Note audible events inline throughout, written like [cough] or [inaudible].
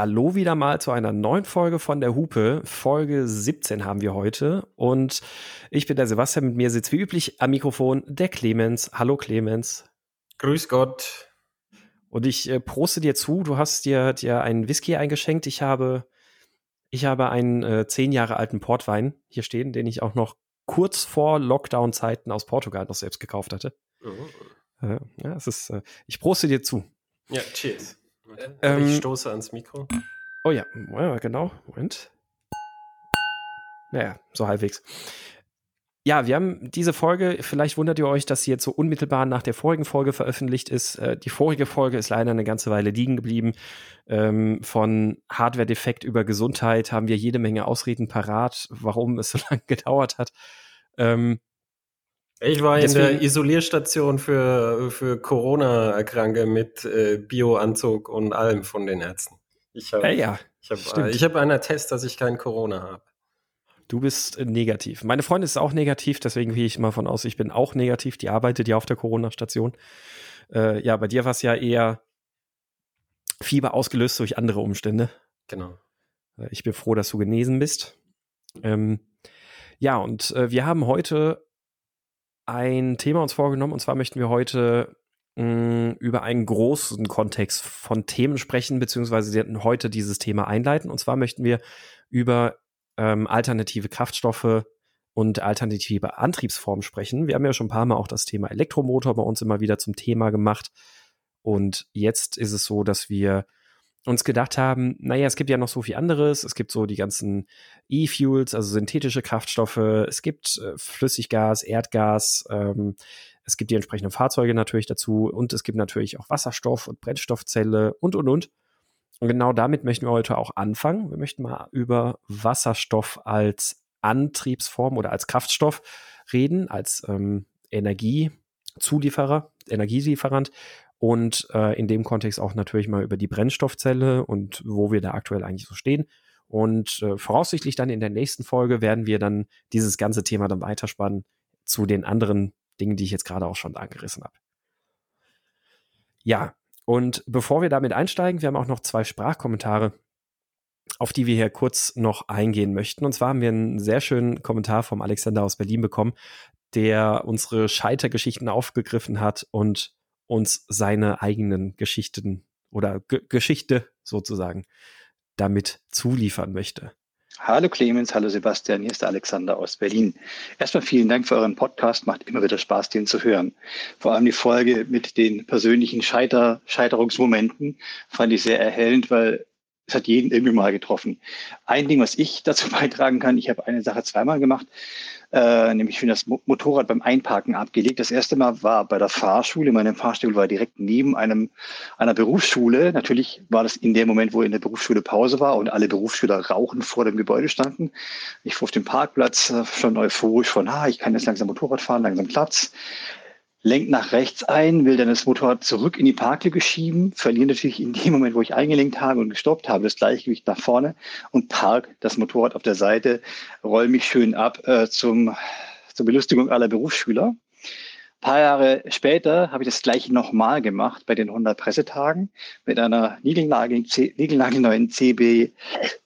Hallo wieder mal zu einer neuen Folge von der Hupe. Folge 17 haben wir heute. Und ich bin der Sebastian, mit mir sitzt wie üblich am Mikrofon der Clemens. Hallo Clemens. Grüß Gott. Und ich äh, proste dir zu, du hast dir, dir einen Whisky eingeschenkt. Ich habe, ich habe einen äh, zehn Jahre alten Portwein hier stehen, den ich auch noch kurz vor Lockdown-Zeiten aus Portugal noch selbst gekauft hatte. Oh. Äh, ja, es ist, äh, ich proste dir zu. Ja, cheers. Ähm, ich stoße ans Mikro. Oh ja, ja genau. Moment. Naja, so halbwegs. Ja, wir haben diese Folge, vielleicht wundert ihr euch, dass sie jetzt so unmittelbar nach der vorigen Folge veröffentlicht ist. Äh, die vorige Folge ist leider eine ganze Weile liegen geblieben. Ähm, von Hardware-Defekt über Gesundheit haben wir jede Menge Ausreden parat, warum es so [laughs] lange gedauert hat. Ähm, ich war Deswegen, in der Isolierstation für, für Corona-Erkranke mit äh, Bioanzug und allem von den Ärzten. Ich habe äh, ja, ich hab, ich hab einen Attest, dass ich kein Corona habe. Du bist äh, negativ. Meine Freundin ist auch negativ, deswegen gehe ich mal von aus, ich bin auch negativ. Die arbeitet ja auf der Corona-Station. Äh, ja, bei dir war es ja eher Fieber ausgelöst durch andere Umstände. Genau. Äh, ich bin froh, dass du genesen bist. Ähm, ja, und äh, wir haben heute ein Thema uns vorgenommen und zwar möchten wir heute mh, mm, über einen großen Kontext von Themen sprechen, beziehungsweise heute dieses Thema einleiten. Und zwar möchten wir über ähm, alternative Kraftstoffe und alternative Antriebsformen sprechen. Wir haben ja schon ein paar Mal auch das Thema Elektromotor bei uns immer wieder zum Thema gemacht. Und jetzt ist es so, dass wir uns gedacht haben, naja, es gibt ja noch so viel anderes. Es gibt so die ganzen E-Fuels, also synthetische Kraftstoffe. Es gibt äh, Flüssiggas, Erdgas. Ähm, es gibt die entsprechenden Fahrzeuge natürlich dazu. Und es gibt natürlich auch Wasserstoff und Brennstoffzelle und, und, und. Und genau damit möchten wir heute auch anfangen. Wir möchten mal über Wasserstoff als Antriebsform oder als Kraftstoff reden, als ähm, Energiezulieferer, Energielieferant und äh, in dem Kontext auch natürlich mal über die Brennstoffzelle und wo wir da aktuell eigentlich so stehen. Und äh, voraussichtlich dann in der nächsten Folge werden wir dann dieses ganze Thema dann weiterspannen zu den anderen Dingen, die ich jetzt gerade auch schon angerissen habe. Ja, und bevor wir damit einsteigen, wir haben auch noch zwei Sprachkommentare, auf die wir hier kurz noch eingehen möchten. Und zwar haben wir einen sehr schönen Kommentar vom Alexander aus Berlin bekommen, der unsere Scheitergeschichten aufgegriffen hat und uns seine eigenen Geschichten oder G Geschichte sozusagen damit zuliefern möchte. Hallo Clemens, hallo Sebastian, hier ist der Alexander aus Berlin. Erstmal vielen Dank für euren Podcast, macht immer wieder Spaß, den zu hören. Vor allem die Folge mit den persönlichen Scheiter Scheiterungsmomenten fand ich sehr erhellend, weil es hat jeden irgendwie mal getroffen. Ein Ding, was ich dazu [laughs] beitragen kann, ich habe eine Sache zweimal gemacht äh, nämlich für das Motorrad beim Einparken abgelegt. Das erste Mal war bei der Fahrschule. Meine Fahrstuhl war direkt neben einem einer Berufsschule. Natürlich war das in dem Moment, wo in der Berufsschule Pause war und alle Berufsschüler rauchend vor dem Gebäude standen. Ich fuhr auf dem Parkplatz äh, schon euphorisch von, ah, ich kann jetzt langsam Motorrad fahren, langsam Platz lenkt nach rechts ein, will dann das Motorrad zurück in die Parklücke schieben, verliere natürlich in dem Moment, wo ich eingelenkt habe und gestoppt habe, das Gleichgewicht nach vorne und park das Motorrad auf der Seite, roll mich schön ab äh, zum, zur Belustigung aller Berufsschüler paar Jahre später habe ich das gleiche nochmal gemacht bei den 100 Pressetagen mit einer niegelnagelneuen CB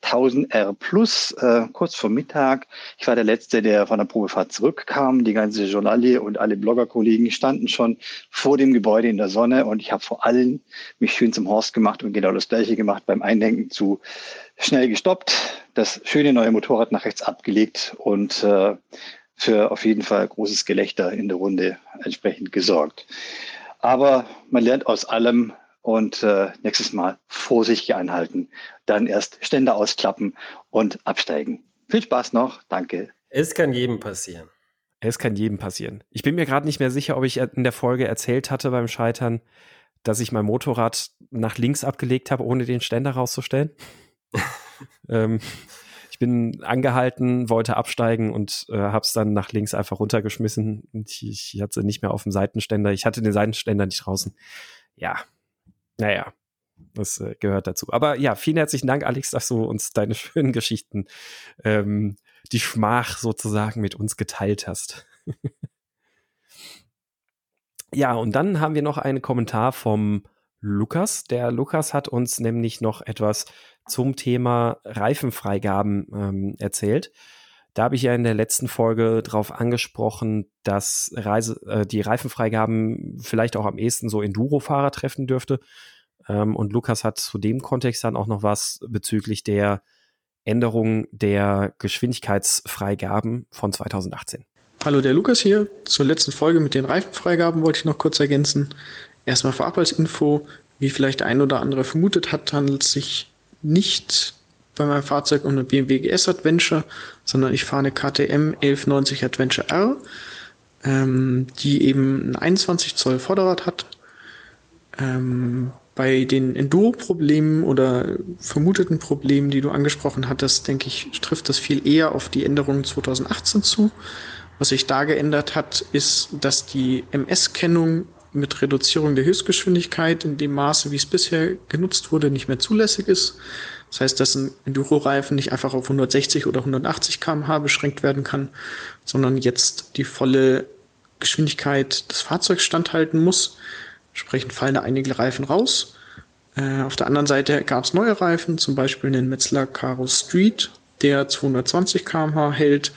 1000R Plus, äh, kurz vor Mittag. Ich war der Letzte, der von der Probefahrt zurückkam. Die ganze Journalie und alle Bloggerkollegen standen schon vor dem Gebäude in der Sonne und ich habe vor allen mich schön zum Horst gemacht und genau das gleiche gemacht beim Eindenken zu schnell gestoppt, das schöne neue Motorrad nach rechts abgelegt und äh, für auf jeden Fall großes Gelächter in der Runde entsprechend gesorgt. Aber man lernt aus allem und äh, nächstes Mal vorsichtig einhalten, dann erst Ständer ausklappen und absteigen. Viel Spaß noch, danke. Es kann jedem passieren. Es kann jedem passieren. Ich bin mir gerade nicht mehr sicher, ob ich in der Folge erzählt hatte beim Scheitern, dass ich mein Motorrad nach links abgelegt habe, ohne den Ständer rauszustellen. [laughs] ähm, ich bin angehalten, wollte absteigen und äh, habe es dann nach links einfach runtergeschmissen. Ich, ich hatte nicht mehr auf dem Seitenständer. Ich hatte den Seitenständer nicht draußen. Ja, naja, das äh, gehört dazu. Aber ja, vielen herzlichen Dank, Alex, dass du uns deine [laughs] schönen Geschichten, ähm, die Schmach sozusagen mit uns geteilt hast. [laughs] ja, und dann haben wir noch einen Kommentar vom Lukas. Der Lukas hat uns nämlich noch etwas zum Thema Reifenfreigaben ähm, erzählt. Da habe ich ja in der letzten Folge darauf angesprochen, dass Reise, äh, die Reifenfreigaben vielleicht auch am ehesten so Enduro-Fahrer treffen dürfte. Ähm, und Lukas hat zu dem Kontext dann auch noch was bezüglich der Änderung der Geschwindigkeitsfreigaben von 2018. Hallo, der Lukas hier. Zur letzten Folge mit den Reifenfreigaben wollte ich noch kurz ergänzen. Erstmal vorab als Info, wie vielleicht ein oder andere vermutet hat, handelt es sich nicht bei meinem Fahrzeug um eine BMW GS Adventure, sondern ich fahre eine KTM 1190 Adventure R, ähm, die eben ein 21 Zoll Vorderrad hat. Ähm, bei den Enduro-Problemen oder vermuteten Problemen, die du angesprochen hattest, denke ich, trifft das viel eher auf die Änderungen 2018 zu. Was sich da geändert hat, ist, dass die MS-Kennung mit Reduzierung der Höchstgeschwindigkeit in dem Maße, wie es bisher genutzt wurde, nicht mehr zulässig ist. Das heißt, dass ein Enduro-Reifen nicht einfach auf 160 oder 180 km/h beschränkt werden kann, sondern jetzt die volle Geschwindigkeit des Fahrzeugs standhalten muss. Entsprechend fallen da einige Reifen raus. Äh, auf der anderen Seite gab es neue Reifen, zum Beispiel den Metzler Caro Street, der 220 km/h hält.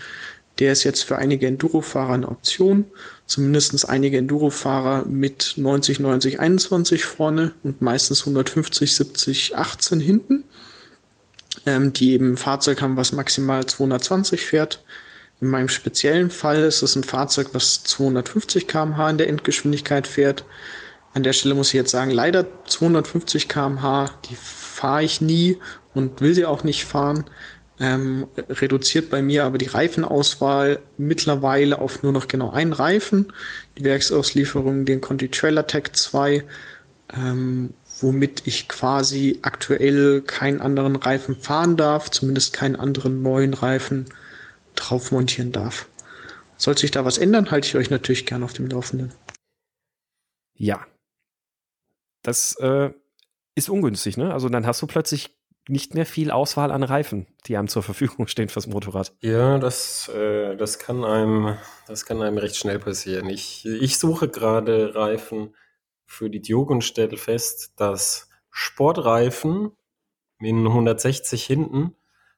Der ist jetzt für einige Enduro-Fahrer eine Option. Zumindest einige Enduro-Fahrer mit 90, 90, 21 vorne und meistens 150, 70, 18 hinten ähm, die eben ein Fahrzeug haben, was maximal 220 fährt. In meinem speziellen Fall ist es ein Fahrzeug, was 250 km/h in der Endgeschwindigkeit fährt. An der Stelle muss ich jetzt sagen, leider 250 km/h, die fahre ich nie und will sie auch nicht fahren. Ähm, reduziert bei mir aber die Reifenauswahl mittlerweile auf nur noch genau einen Reifen. Die Werksauslieferung, den Conti Trailer Tech 2. Ähm, womit ich quasi aktuell keinen anderen Reifen fahren darf, zumindest keinen anderen neuen Reifen drauf montieren darf. Sollte sich da was ändern, halte ich euch natürlich gerne auf dem Laufenden. Ja. Das äh, ist ungünstig, ne? Also dann hast du plötzlich nicht mehr viel Auswahl an Reifen, die einem zur Verfügung stehen fürs Motorrad. Ja, das, äh, das kann einem, das kann einem recht schnell passieren. Ich, ich suche gerade Reifen, für die Duke und stelle fest, dass Sportreifen mit 160 hinten,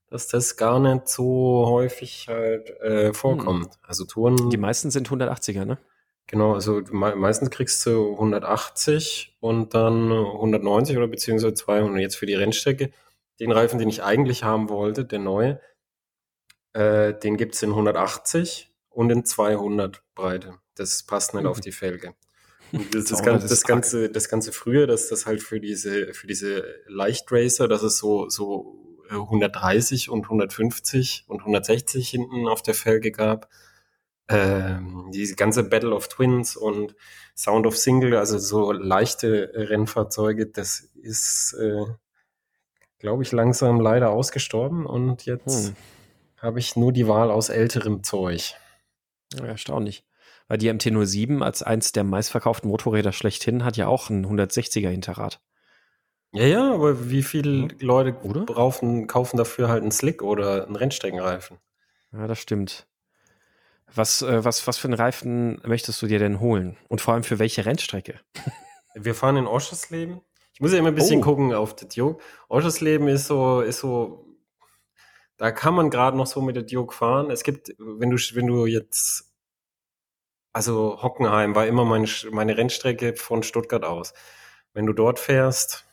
dass das gar nicht so häufig halt äh, vorkommt. Hm. Also Touren. Die meisten sind 180er, ne? Genau, also me meistens kriegst du 180 und dann 190 oder beziehungsweise 200 jetzt für die Rennstrecke. Den Reifen, den ich eigentlich haben wollte, der neue, äh, den gibt's in 180 und in 200 Breite. Das passt nicht mhm. auf die Felge. [laughs] Das, das, ganze, das, ganze, das ganze früher, dass das halt für diese, für diese Leichtracer, dass es so, so 130 äh, und 150 und 160 hinten auf der Felge gab. Ähm, diese ganze Battle of Twins und Sound of Single, also so leichte Rennfahrzeuge, das ist, äh, glaube ich, langsam leider ausgestorben und jetzt hm. habe ich nur die Wahl aus älterem Zeug. Erstaunlich. Weil die MT-07 als eins der meistverkauften Motorräder schlechthin hat ja auch ein 160er Hinterrad. Ja, ja, aber wie viele hm. Leute brauchen, kaufen dafür halt einen Slick oder einen Rennstreckenreifen? Ja, das stimmt. Was, äh, was, was für einen Reifen möchtest du dir denn holen? Und vor allem für welche Rennstrecke? Wir fahren in Oschersleben. Ich muss ja immer ein bisschen oh. gucken auf das Duke. Oschersleben ist so, ist so, da kann man gerade noch so mit der Duke fahren. Es gibt, wenn du, wenn du jetzt also Hockenheim war immer meine, meine Rennstrecke von Stuttgart aus. Wenn du dort fährst,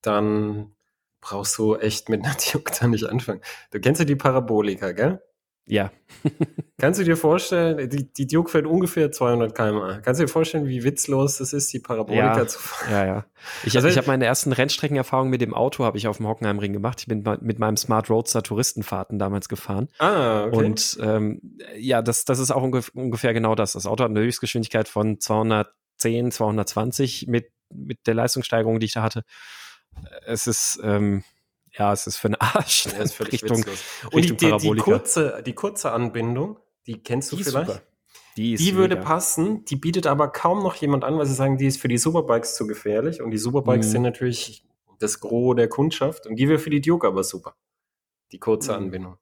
dann brauchst du echt mit [laughs] einer Duke da nicht anfangen. Du kennst ja die Parabolika, gell? Ja. [laughs] Kannst du dir vorstellen, die, die Duke fährt ungefähr 200 km/h. Kannst du dir vorstellen, wie witzlos das ist, die Parabolika ja, zu fahren? Ja, ja. Ich, also, ich habe meine ersten Rennstreckenerfahrungen mit dem Auto habe ich auf dem Hockenheimring gemacht. Ich bin mit meinem Smart Roadster Touristenfahrten damals gefahren. Ah, okay. Und ähm, ja, das, das ist auch ungef ungefähr genau das. Das Auto hat eine Höchstgeschwindigkeit von 210, 220 mit, mit der Leistungssteigerung, die ich da hatte. Es ist ähm, ja, es ist für einen Arsch. Ja, ist völlig Richtung, witzlos. Und die, die, die, kurze, die kurze Anbindung, die kennst du die vielleicht? Super. Die, die würde passen, die bietet aber kaum noch jemand an, weil sie sagen, die ist für die Superbikes zu gefährlich. Und die Superbikes mhm. sind natürlich das Gros der Kundschaft. Und die wäre für die Duke aber super. Die kurze mhm. Anbindung.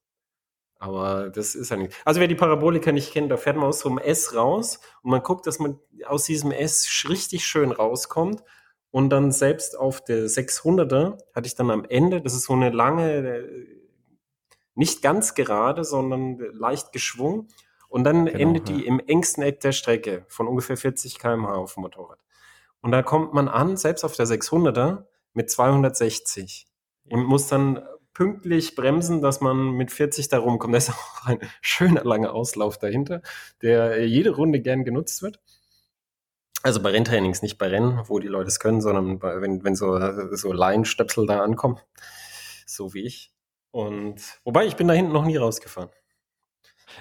Aber das ist ja nicht. Also wer die Parabolika nicht kennt, da fährt man aus so einem S raus und man guckt, dass man aus diesem S richtig schön rauskommt Und dann selbst auf der 600er hatte ich dann am Ende, das ist so eine lange, äh, nicht ganz gerade, sondern leicht geschwungen. Und dann Genau, endet ja. die im engsten Eck der Strecke von ungefähr 40 km/h auf dem Motorrad. Und da kommt man an, selbst auf der 600er, mit 260 und muss dann pünktlich bremsen, dass man mit 40 da rumkommt. Da ist [laughs] auch ein schöner langer Auslauf dahinter, der jede Runde gern genutzt wird. Also bei Renntrainings, nicht bei Rennen, wo die Leute es können, sondern bei, wenn, wenn so, so Laienstöpsel da ankommen, so wie ich. Und wobei, ich bin da hinten noch nie rausgefahren.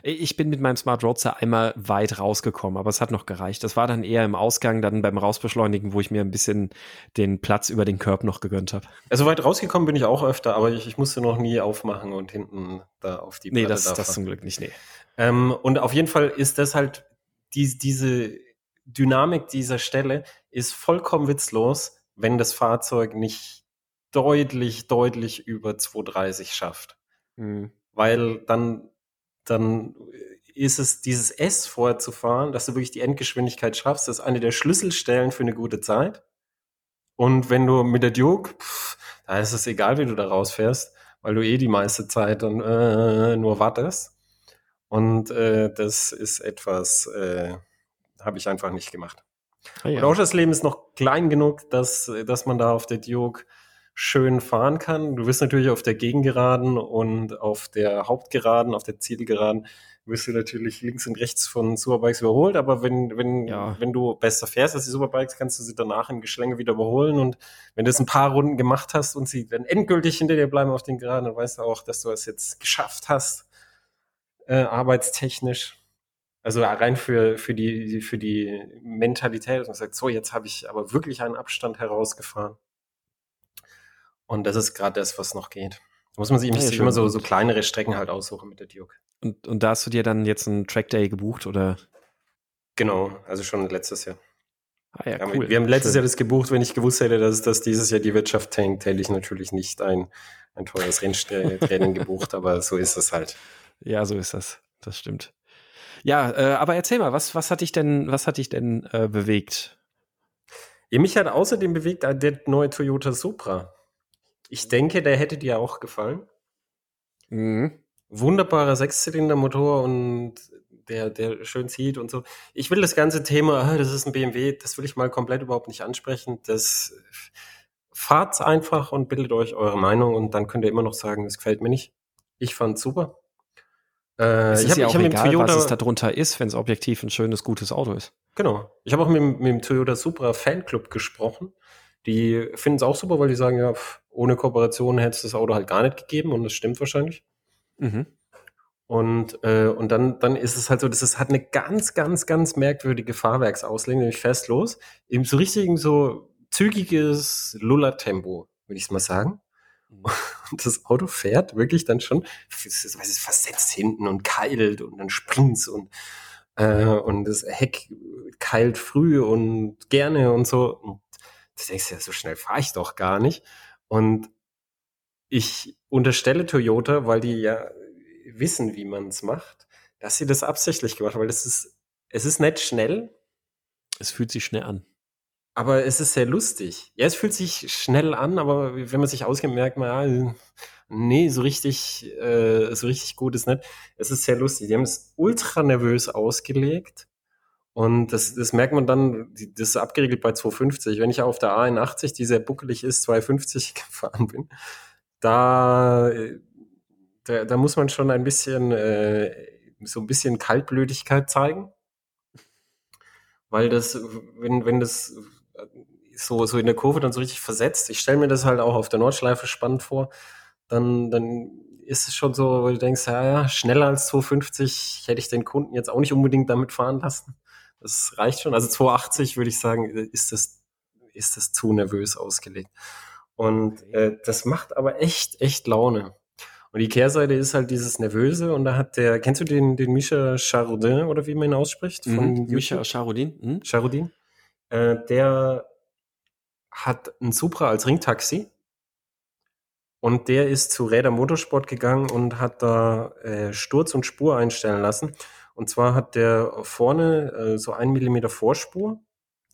Ich bin mit meinem Smart Roadster einmal weit rausgekommen, aber es hat noch gereicht. Das war dann eher im Ausgang, dann beim Rausbeschleunigen, wo ich mir ein bisschen den Platz über den Curb noch gegönnt habe. Also weit rausgekommen bin ich auch öfter, aber ich, ich musste noch nie aufmachen und hinten da auf die Nee, Platte das, da das fahren. zum Glück nicht, nee. Ähm, und auf jeden Fall ist das halt, die, diese Dynamik dieser Stelle ist vollkommen witzlos, wenn das Fahrzeug nicht deutlich, deutlich über 230 schafft. Mhm. Weil dann, dann ist es dieses S vorher zu fahren, dass du wirklich die Endgeschwindigkeit schaffst, das ist eine der Schlüsselstellen für eine gute Zeit. Und wenn du mit der Duke, pff, da ist es egal, wie du da rausfährst, weil du eh die meiste Zeit dann äh, nur wartest. Und äh, das ist etwas, äh, habe ich einfach nicht gemacht. Ah, ja. Und Ausschussleben ist noch klein genug, dass, dass man da auf der Duke schön fahren kann. Du wirst natürlich auf der Gegengeraden und auf der Hauptgeraden, auf der Zielgeraden, wirst du natürlich links und rechts von Superbikes überholt, aber wenn, wenn, Ja. wenn du besser fährst als die Superbikes, kannst du sie danach im Geschlänge wieder überholen und wenn du es ein paar Runden gemacht hast und sie dann endgültig hinter dir bleiben auf den Geraden, dann weißt du auch, dass du es jetzt geschafft hast, äh, arbeitstechnisch. Also rein für, für, die, für die Mentalität, dass man sagt, so, jetzt habe ich aber wirklich einen Abstand herausgefahren. Und das ist gerade das, was noch geht. Da muss man sich Ja, sich immer so, so kleinere Strecken halt aussuchen mit der Duke. Und, und da hast du dir dann jetzt einen Track Day gebucht oder? Genau, also schon letztes Jahr. Ah ja, Ja, cool. wir, wir haben letztes Schön. Jahr das gebucht, wenn ich gewusst hätte, dass, dass dieses Jahr die Wirtschaft tankt, hätte ich natürlich nicht ein, ein teures Renntraining gebucht, aber so ist es halt. Ja, so ist das. Das stimmt. Ja, äh, aber erzähl mal, was, was hat dich denn, was hat dich denn äh, bewegt? Ja, mich hat außerdem bewegt äh, der neue Toyota Supra. Ich denke, der hätte dir auch gefallen. Mhm. Wunderbarer Sechszylindermotor und der, der schön zieht und so. Ich will das ganze Thema, ah, das ist ein BMW, das will ich mal komplett überhaupt nicht ansprechen. Das fahrt einfach und bildet euch eure Meinung und dann könnt ihr immer noch sagen, das gefällt mir nicht. Ich fand's super. Äh, Es ich ist habe ja ich auch hab mit dem egal, Toyota, was es darunter ist, wenn es objektiv ein schönes, gutes Auto ist. genau. Ich habe auch mit, dem- mit dem Toyota Supra Fanclub gesprochen. Die finden es auch super, weil die sagen, ja, ohne Kooperation hätte es das Auto halt gar nicht gegeben und das stimmt wahrscheinlich. Mhm. Und, äh, und dann, dann ist es halt so, das ist, hat eine ganz, ganz, ganz merkwürdige Fahrwerksauslegung, nämlich fährst los, eben so richtig so zügiges Luller-Tempo, würde ich es mal sagen. Und das Auto fährt wirklich dann schon, es versetzt hinten und keilt und dann springt's und, äh, und das Heck keilt früh und gerne und so. Und du denkst ja, so schnell fahre ich doch gar nicht. Und ich unterstelle Toyota, weil die ja wissen, wie man es macht, dass sie das absichtlich gemacht haben, weil das ist, es ist nicht schnell, Es fühlt sich schnell an. Aber es ist sehr lustig. Ja, es fühlt sich schnell an, aber wenn man sich auskennt, merkt man, ja, nee, so richtig, äh, so richtig gut ist nicht. Es ist sehr lustig. Die haben es ultra nervös ausgelegt. Und das, das merkt man dann, das ist abgeregelt bei 250. Wenn ich auf der A81, die sehr buckelig ist, 250 [laughs] gefahren bin, da, da, da muss man schon ein bisschen, äh, so ein bisschen Kaltblütigkeit zeigen. Weil das, wenn, wenn das so, so in der Kurve dann so richtig versetzt, ich stelle mir das halt auch auf der Nordschleife spannend vor, dann, dann ist es schon so, weil du denkst, ja, ja, schneller als 250 hätte ich den Kunden jetzt auch nicht unbedingt damit fahren lassen. Das reicht schon. Also 280 würde ich sagen, ist das, ist das zu nervös ausgelegt. Und äh, das macht aber echt, echt Laune. Und die Kehrseite ist halt dieses Nervöse und da hat der, kennst du den, den Misha Charodin oder wie man ihn ausspricht? Mhm. YouTube? Micha Charudin? Mhm. Charudin, äh, der hat ein Supra als Ringtaxi und der ist zu Räder Motorsport gegangen und hat da äh, Sturz und Spur einstellen lassen. Und zwar hat der vorne äh, so ein Millimeter Vorspur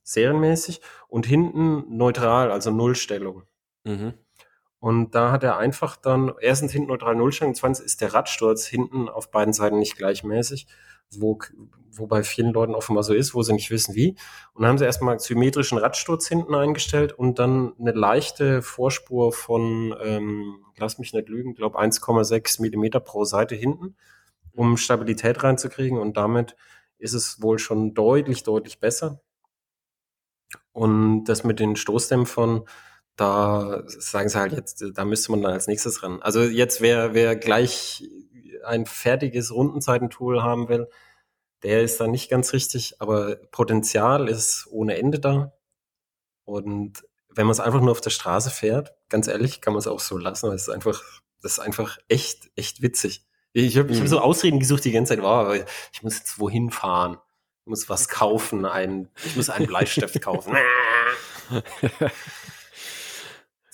serienmäßig, und hinten neutral, also Nullstellung. Mhm. Und da hat er einfach dann, erstens hinten neutral Nullstellung, zweitens ist der Radsturz hinten auf beiden Seiten nicht gleichmäßig, wo, wo bei vielen Leuten offenbar so ist, wo sie nicht wissen wie. Und dann haben sie erstmal symmetrischen Radsturz hinten eingestellt und dann eine leichte Vorspur von, ähm, lass mich nicht lügen, glaube 1,6 Millimeter pro Seite hinten, um Stabilität reinzukriegen. Und damit ist es wohl schon deutlich, deutlich besser. Und das mit den Stoßdämpfern, da sagen sie halt jetzt, da müsste man dann als nächstes ran. Also jetzt, wer, wer gleich ein fertiges Rundenzeitentool haben will, der ist da nicht ganz richtig, aber Potenzial ist ohne Ende da. Und wenn man es einfach nur auf der Straße fährt, ganz ehrlich, kann man es auch so lassen, weil es ist einfach, das ist einfach echt, echt witzig. Ich habe ich hab Mhm. so Ausreden gesucht die ganze Zeit, wow, ich muss jetzt wohin fahren. Ich muss was kaufen, ein, ich muss einen Bleistift kaufen. [laughs] [laughs]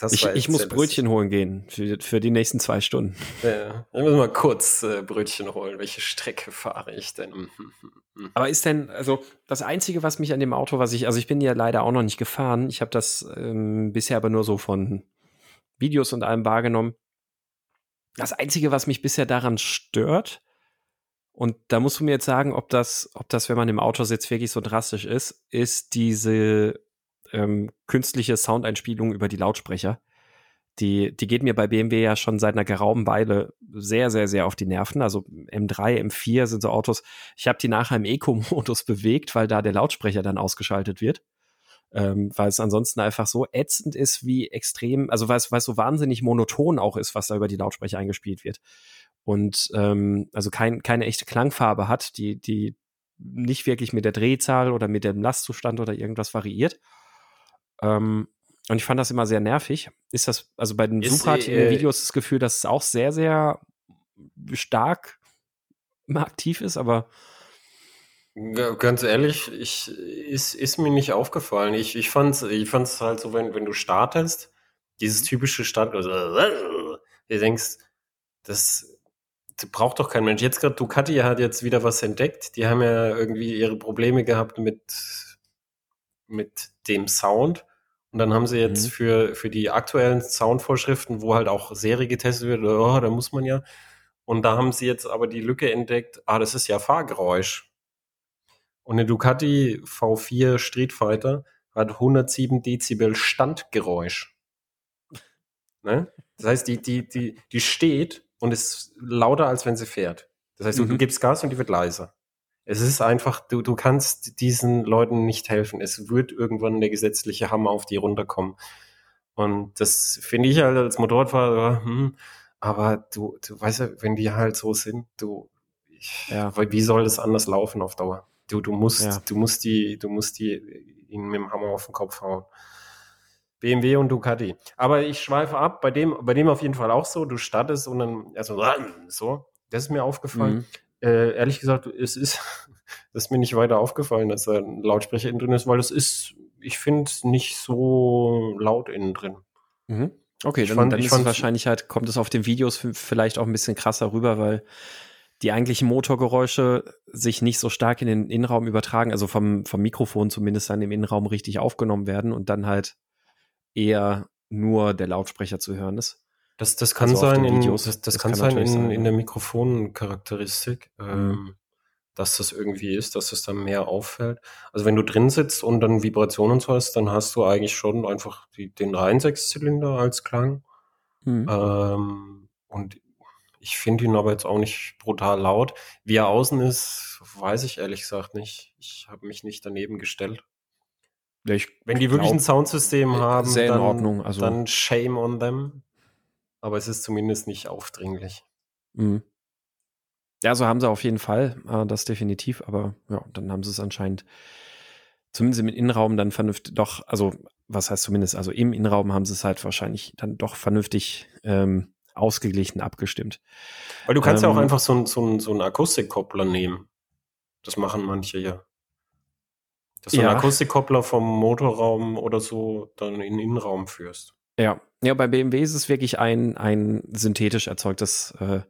Ich, ich muss. Brötchen holen gehen für, für die nächsten zwei Stunden. Ja, ich muss mal kurz äh, Brötchen holen. Welche Strecke fahre ich denn? Mhm, mhm, mhm. Aber ist denn, also das Einzige, was mich an dem Auto, was ich, also ich bin ja leider auch noch nicht gefahren, ich habe das ähm, bisher aber nur so von Videos und allem wahrgenommen. Das Einzige, was mich bisher daran stört, und da musst du mir jetzt sagen, ob das, ob das, wenn man im Auto sitzt, wirklich so drastisch ist, ist diese ähm, künstliche Soundeinspielung über die Lautsprecher. Die, die geht mir bei BMW ja schon seit einer geraumen Weile sehr, sehr, sehr auf die Nerven. Also M3, M4 sind so Autos. Ich habe die nachher im Eco-Modus [laughs] bewegt, weil da der Lautsprecher dann ausgeschaltet wird. Ähm, weil es ansonsten einfach so ätzend ist, wie extrem, also weil es, weil es so wahnsinnig monoton auch ist, was da über die Lautsprecher eingespielt wird. Und ähm, also kein, keine echte Klangfarbe hat, die, die nicht wirklich mit der Drehzahl oder mit dem Lastzustand oder irgendwas variiert. Ähm, und ich fand das immer sehr nervig. Ist das, also bei den Ist, Supra hatte ich in den äh, Videos das Gefühl, dass es auch sehr, sehr stark aktiv ist, aber Ganz ehrlich, ich, ist, ist mir nicht aufgefallen. Ich, ich fand's, ich fand's halt so, wenn, wenn du startest, dieses typische Start, also, du denkst, das, das braucht doch kein Mensch. Jetzt gerade Ducati hat jetzt wieder was entdeckt. Die haben ja irgendwie ihre Probleme gehabt mit, mit dem Sound. Und dann haben sie jetzt Mhm. für, für die aktuellen Soundvorschriften, wo halt auch Serie getestet wird, oh, da muss man ja. Und da haben sie jetzt aber die Lücke entdeckt, ah, das ist ja Fahrgeräusch. Und eine Ducati V4 Street Fighter hat 107 Dezibel Standgeräusch. Ne? Das heißt, die, die, die, die steht und ist lauter, als wenn sie fährt. Das heißt, du, du Mhm. gibst Gas und die wird leiser. Es ist einfach, du, du kannst diesen Leuten nicht helfen. Es wird irgendwann der gesetzliche Hammer auf die runterkommen. Und das finde ich halt als Motorradfahrer, hm, aber du, du weißt ja, wenn die halt so sind, du, ich, Ja. wie soll das anders laufen auf Dauer? Du, du musst, Ja. du musst die, du musst die ihnen mit dem Hammer auf den Kopf hauen. BMW und Ducati. Aber ich schweife ab, bei dem, bei dem auf jeden Fall auch so, du startest und dann, also so, das ist mir aufgefallen. Mhm. Äh, ehrlich gesagt, es ist, [laughs] das ist mir nicht weiter aufgefallen, dass da ein Lautsprecher innen drin ist, weil es ist, ich finde es nicht so laut innen drin. Mhm. Okay, Ich dann, fand- dann ich ist wahrscheinlich halt, kommt es auf den Videos vielleicht auch ein bisschen krasser rüber, weil die eigentlichen Motorgeräusche sich nicht so stark in den Innenraum übertragen, also vom, vom Mikrofon zumindest dann im Innenraum richtig aufgenommen werden und dann halt eher nur der Lautsprecher zu hören ist. Das, das kann Also sein, in, das, das, Das kann kann sein in, sein, in ja. der Mikrofoncharakteristik, ähm, dass das irgendwie ist, dass das dann mehr auffällt. Also wenn du drin sitzt und dann Vibration und so hast, dann hast du eigentlich schon einfach die, den reinen Sechszylinder als Klang. Mhm. Ähm, und ich finde ihn aber jetzt auch nicht brutal laut. Wie er außen ist, weiß ich ehrlich gesagt nicht. Ich habe mich nicht daneben gestellt. Ja, Wenn die wirklich ein glaub, Soundsystem äh, haben, sehr in dann, Ordnung, also- dann shame on them. Aber es ist zumindest nicht aufdringlich. Mhm. Ja, so haben sie auf jeden Fall, äh, das definitiv, aber ja, dann haben sie es anscheinend zumindest im Innenraum dann vernünftig, doch, also was heißt zumindest, also im Innenraum haben sie es halt wahrscheinlich dann doch vernünftig ähm, ausgeglichen abgestimmt. Weil du kannst ja auch Ähm, einfach so, ein, so, ein, so einen Akustikkoppler nehmen. Das machen manche ja. Dass du Ja. einen Akustikkoppler vom Motorraum oder so dann in den Innenraum führst. Ja, ja, bei BMW ist es wirklich ein, ein synthetisch erzeugtes äh,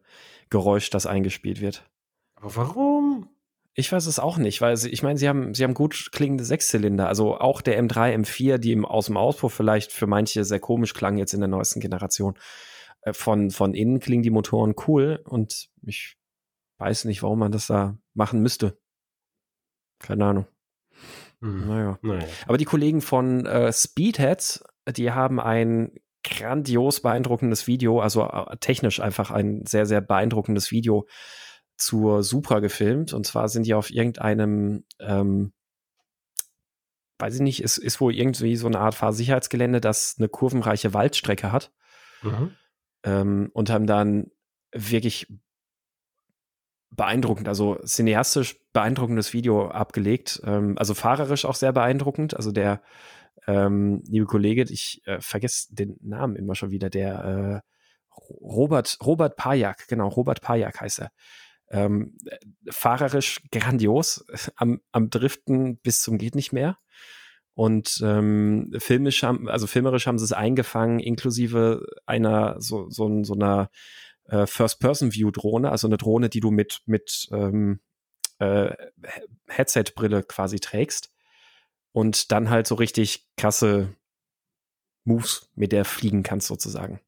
Geräusch, das eingespielt wird. Aber warum? Ich weiß es auch nicht, weil sie, ich meine, sie haben, sie haben gut klingende Sechszylinder. Also auch der M3, M4, die im, aus dem Auspuff vielleicht für manche sehr komisch klangen jetzt in der neuesten Generation. Äh, von, von innen klingen die Motoren cool und ich weiß nicht, warum man das da machen müsste. Keine Ahnung. Hm. Naja. naja. Aber die Kollegen von äh, Speedheads, die haben ein grandios beeindruckendes Video, also äh, technisch einfach ein sehr, sehr beeindruckendes Video zur Supra gefilmt. Und zwar sind die auf irgendeinem, ähm, weiß ich nicht, ist, ist wohl irgendwie so eine Art Fahrsicherheitsgelände, das eine kurvenreiche Waldstrecke hat. Mhm. Ähm, und haben dann wirklich beeindruckend, also cineastisch beeindruckendes Video abgelegt. Ähm, also fahrerisch auch sehr beeindruckend. Also der ähm, liebe Kollege, ich äh, vergesse den Namen immer schon wieder, der äh, Robert, Robert Pajak, genau, Robert Pajak heißt er. Ähm, fahrerisch grandios, [laughs] am, am Driften bis zum geht nicht mehr. Und ähm, filmisch haben, also filmerisch haben sie es eingefangen, inklusive einer so, so, so einer äh, First-Person-View-Drohne, also eine Drohne, die du mit, mit ähm, äh, Headset-Brille quasi trägst. Und dann halt so richtig krasse Moves, mit der fliegen kannst, sozusagen.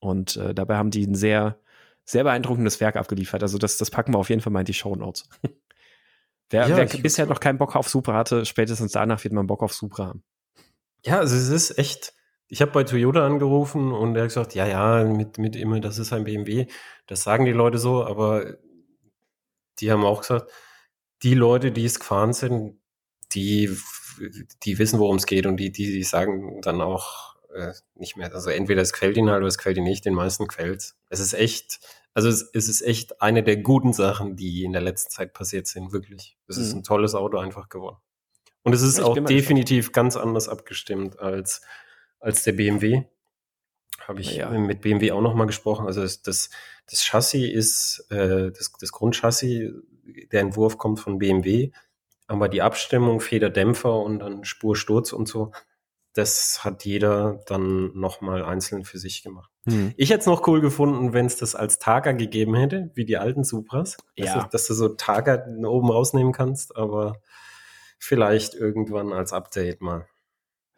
Und äh, dabei haben die ein sehr, sehr beeindruckendes Werk abgeliefert. Also das, das packen wir auf jeden Fall mal in die Show Notes. [laughs] wer, ja, wer bisher noch keinen Bock auf Supra hatte, spätestens danach wird man Bock auf Supra haben. Ja, also es ist echt, ich habe bei Toyota angerufen und er hat gesagt, ja, ja, mit, mit immer, das ist ein BMW. Das sagen die Leute so, aber die haben auch gesagt, die Leute, die es gefahren sind, die, die wissen, worum es geht und die, die, die sagen dann auch äh, nicht mehr. Also entweder es quält ihn halt oder es quält ihn nicht, den meisten quält es. ist echt, also es, es, ist echt eine der guten Sachen, die in der letzten Zeit passiert sind, wirklich. Es mhm. ist ein tolles Auto einfach geworden. Und es ist ich auch definitiv ganz anders abgestimmt als, als der BMW. Habe ich ja. mit BMW auch nochmal gesprochen. Also das, das, das Chassis ist, äh, das, das Grundchassis, der Entwurf kommt von BMW, aber die Abstimmung, Federdämpfer und dann Spursturz und so, das hat jeder dann nochmal einzeln für sich gemacht. Hm. Ich hätte es noch cool gefunden, wenn es das als Targa gegeben hätte, wie die alten Supras. Ja. Dass, dass du so Targa oben rausnehmen kannst, aber vielleicht irgendwann als Update mal.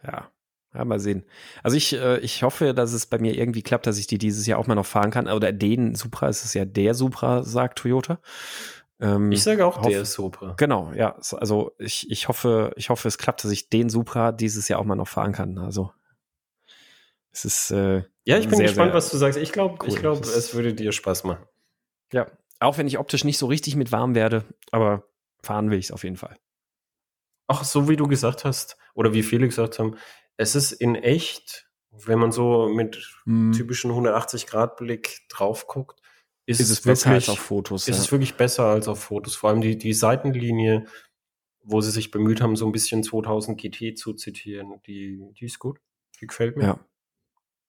Ja. Ja, mal sehen. Also ich, äh, ich hoffe, dass es bei mir irgendwie klappt, dass ich die dieses Jahr auch mal noch fahren kann. Oder den Supra, es ist ja der Supra, sagt Toyota. Ähm, ich sage auch der Supra. Genau, ja. Also ich, ich hoffe, ich hoffe, es klappt, dass ich den Supra dieses Jahr auch mal noch fahren kann. Also es ist äh, ja, ich bin sehr, gespannt, sehr was du sagst. Ich glaube, cool. ich glaube, es würde dir Spaß machen. Ja, auch wenn ich optisch nicht so richtig mit warm werde, aber fahren will ich es auf jeden Fall. Ach, so wie du gesagt hast oder wie viele gesagt haben, es ist in echt, wenn man so mit mm. typischen 180 Grad Blick drauf guckt, ist, ist es besser wirklich, als auf Fotos. Ist ja. es wirklich besser als auf Fotos. Vor allem die, die Seitenlinie, wo sie sich bemüht haben, so ein bisschen 2000 GT zu zitieren, die, die ist gut. Die gefällt mir. Ja.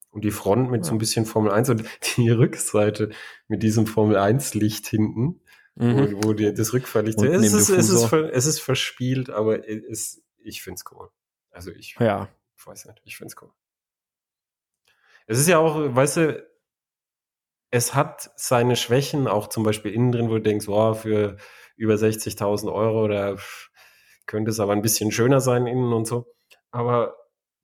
Und die Front mit ja. so ein bisschen Formel 1 und [laughs] die Rückseite mit diesem Formel 1 Licht hinten, mhm. wo, wo die, das Rückfahrlicht ist. Es ist, es, ist, es ist verspielt, aber es, ich find's cool. Also ich, ja. ich weiß nicht, ich find's cool. Es ist ja auch, weißt du, es hat seine Schwächen, auch zum Beispiel innen drin, wo du denkst, wow, für über 60.000 Euro, da könnte es aber ein bisschen schöner sein innen und so. Aber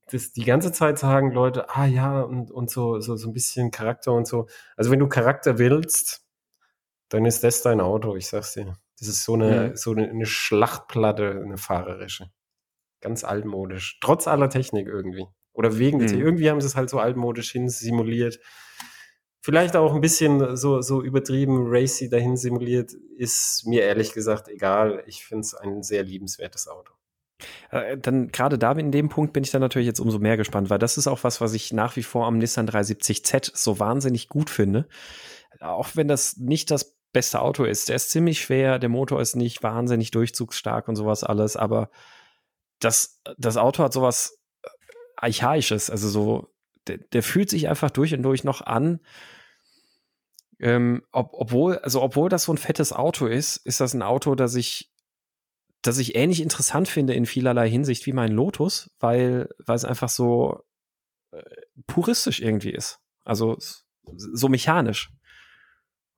das die ganze Zeit sagen Leute, ah ja, und, und so, so, so ein bisschen Charakter und so. Also wenn du Charakter willst, dann ist das dein Auto, ich sag's dir. Das ist so eine, mhm. so eine, eine Schlachtplatte, eine fahrerische. Ganz altmodisch. Trotz aller Technik irgendwie. Oder wegen mhm. Irgendwie haben sie es halt so altmodisch hin simuliert vielleicht auch ein bisschen so, so übertrieben racy dahin simuliert, ist mir ehrlich gesagt egal. Ich finde es ein sehr liebenswertes Auto. Äh, dann gerade da in dem Punkt bin ich dann natürlich jetzt umso mehr gespannt, weil das ist auch was, was ich nach wie vor am Nissan 370Z so wahnsinnig gut finde. Auch wenn das nicht das beste Auto ist. Der ist ziemlich schwer, der Motor ist nicht wahnsinnig durchzugsstark und sowas alles, aber das, das Auto hat sowas Archaisches, also so, der, der fühlt sich einfach durch und durch noch an ähm, ob, obwohl, also obwohl das so ein fettes Auto ist, ist das ein Auto, das ich, das ich ähnlich interessant finde in vielerlei Hinsicht wie mein Lotus, weil, weil es einfach so äh, puristisch irgendwie ist. Also so mechanisch.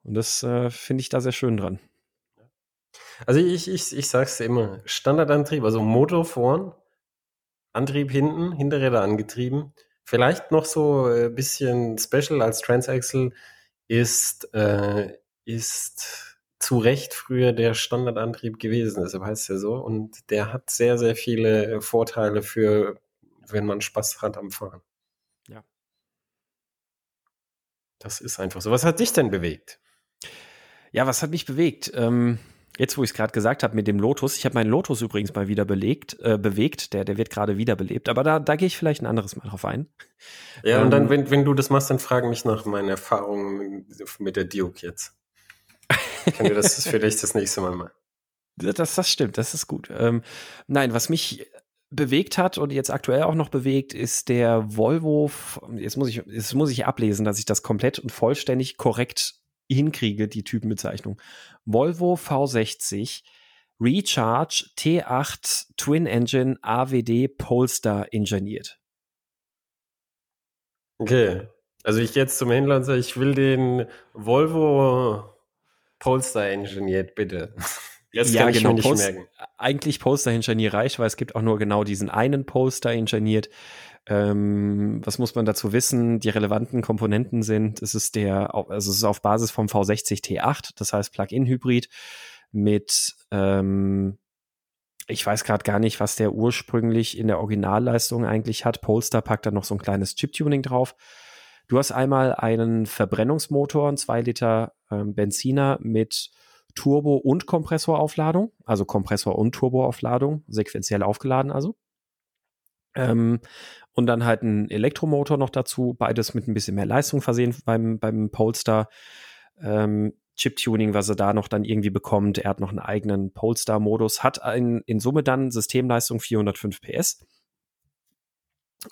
Und das äh, finde ich da sehr schön dran. Also ich, ich, ich sag's immer, Standardantrieb, also Motor vorn, Antrieb hinten, Hinterräder angetrieben. Vielleicht noch so ein bisschen special als Transaxle ist, äh, ist zu Recht früher der Standardantrieb gewesen, deshalb heißt es ja so. Und der hat sehr, sehr viele Vorteile für, wenn man Spaß hat am Fahren. Ja. Das ist einfach so. Was hat dich denn bewegt? Ja, was hat mich bewegt? Ähm, jetzt, wo ich es gerade gesagt habe mit dem Lotus, ich habe meinen Lotus übrigens mal wieder belegt, äh, bewegt, der, der wird gerade wiederbelebt, aber da, da gehe ich vielleicht ein anderes Mal drauf ein. Ja, ähm, und dann, wenn, wenn du das machst, dann frage mich nach meinen Erfahrungen mit der Duke jetzt. Kann dir das [laughs] vielleicht das nächste Mal mal. Das, das stimmt, das ist gut. Ähm, nein, was mich bewegt hat und jetzt aktuell auch noch bewegt, ist der Volvo. Jetzt muss ich, jetzt muss ich ablesen, dass ich das komplett und vollständig korrekt hinkriege, die Typenbezeichnung. Volvo V60 Recharge T8 Twin Engine AWD Polestar engineert. Okay. Also ich gehe jetzt zum Händler und sage, ich will den Volvo Polestar engineert, bitte. [laughs] Jetzt ja, kann ich genau, nicht Post, merken. Eigentlich Polestar engineer reich, weil es gibt auch nur genau diesen einen Polestar engineert. Ähm, was muss man dazu wissen? Die relevanten Komponenten sind, es ist der, also es ist auf Basis vom V60 T8, das heißt Plug-in-Hybrid mit, ähm, ich weiß gerade gar nicht, was der ursprünglich in der Originalleistung eigentlich hat. Polestar packt da noch so ein kleines Chip-Tuning drauf. Du hast einmal einen Verbrennungsmotor, einen 2 Liter ähm, Benziner mit Turbo- und Kompressoraufladung, also Kompressor- und Turboaufladung, sequenziell aufgeladen also. Ähm, und dann halt ein Elektromotor noch dazu, beides mit ein bisschen mehr Leistung versehen beim, beim Polestar. Ähm, Chip-Tuning, was er da noch dann irgendwie bekommt. Er hat noch einen eigenen Polestar-Modus, hat ein, in Summe dann Systemleistung 405 PS.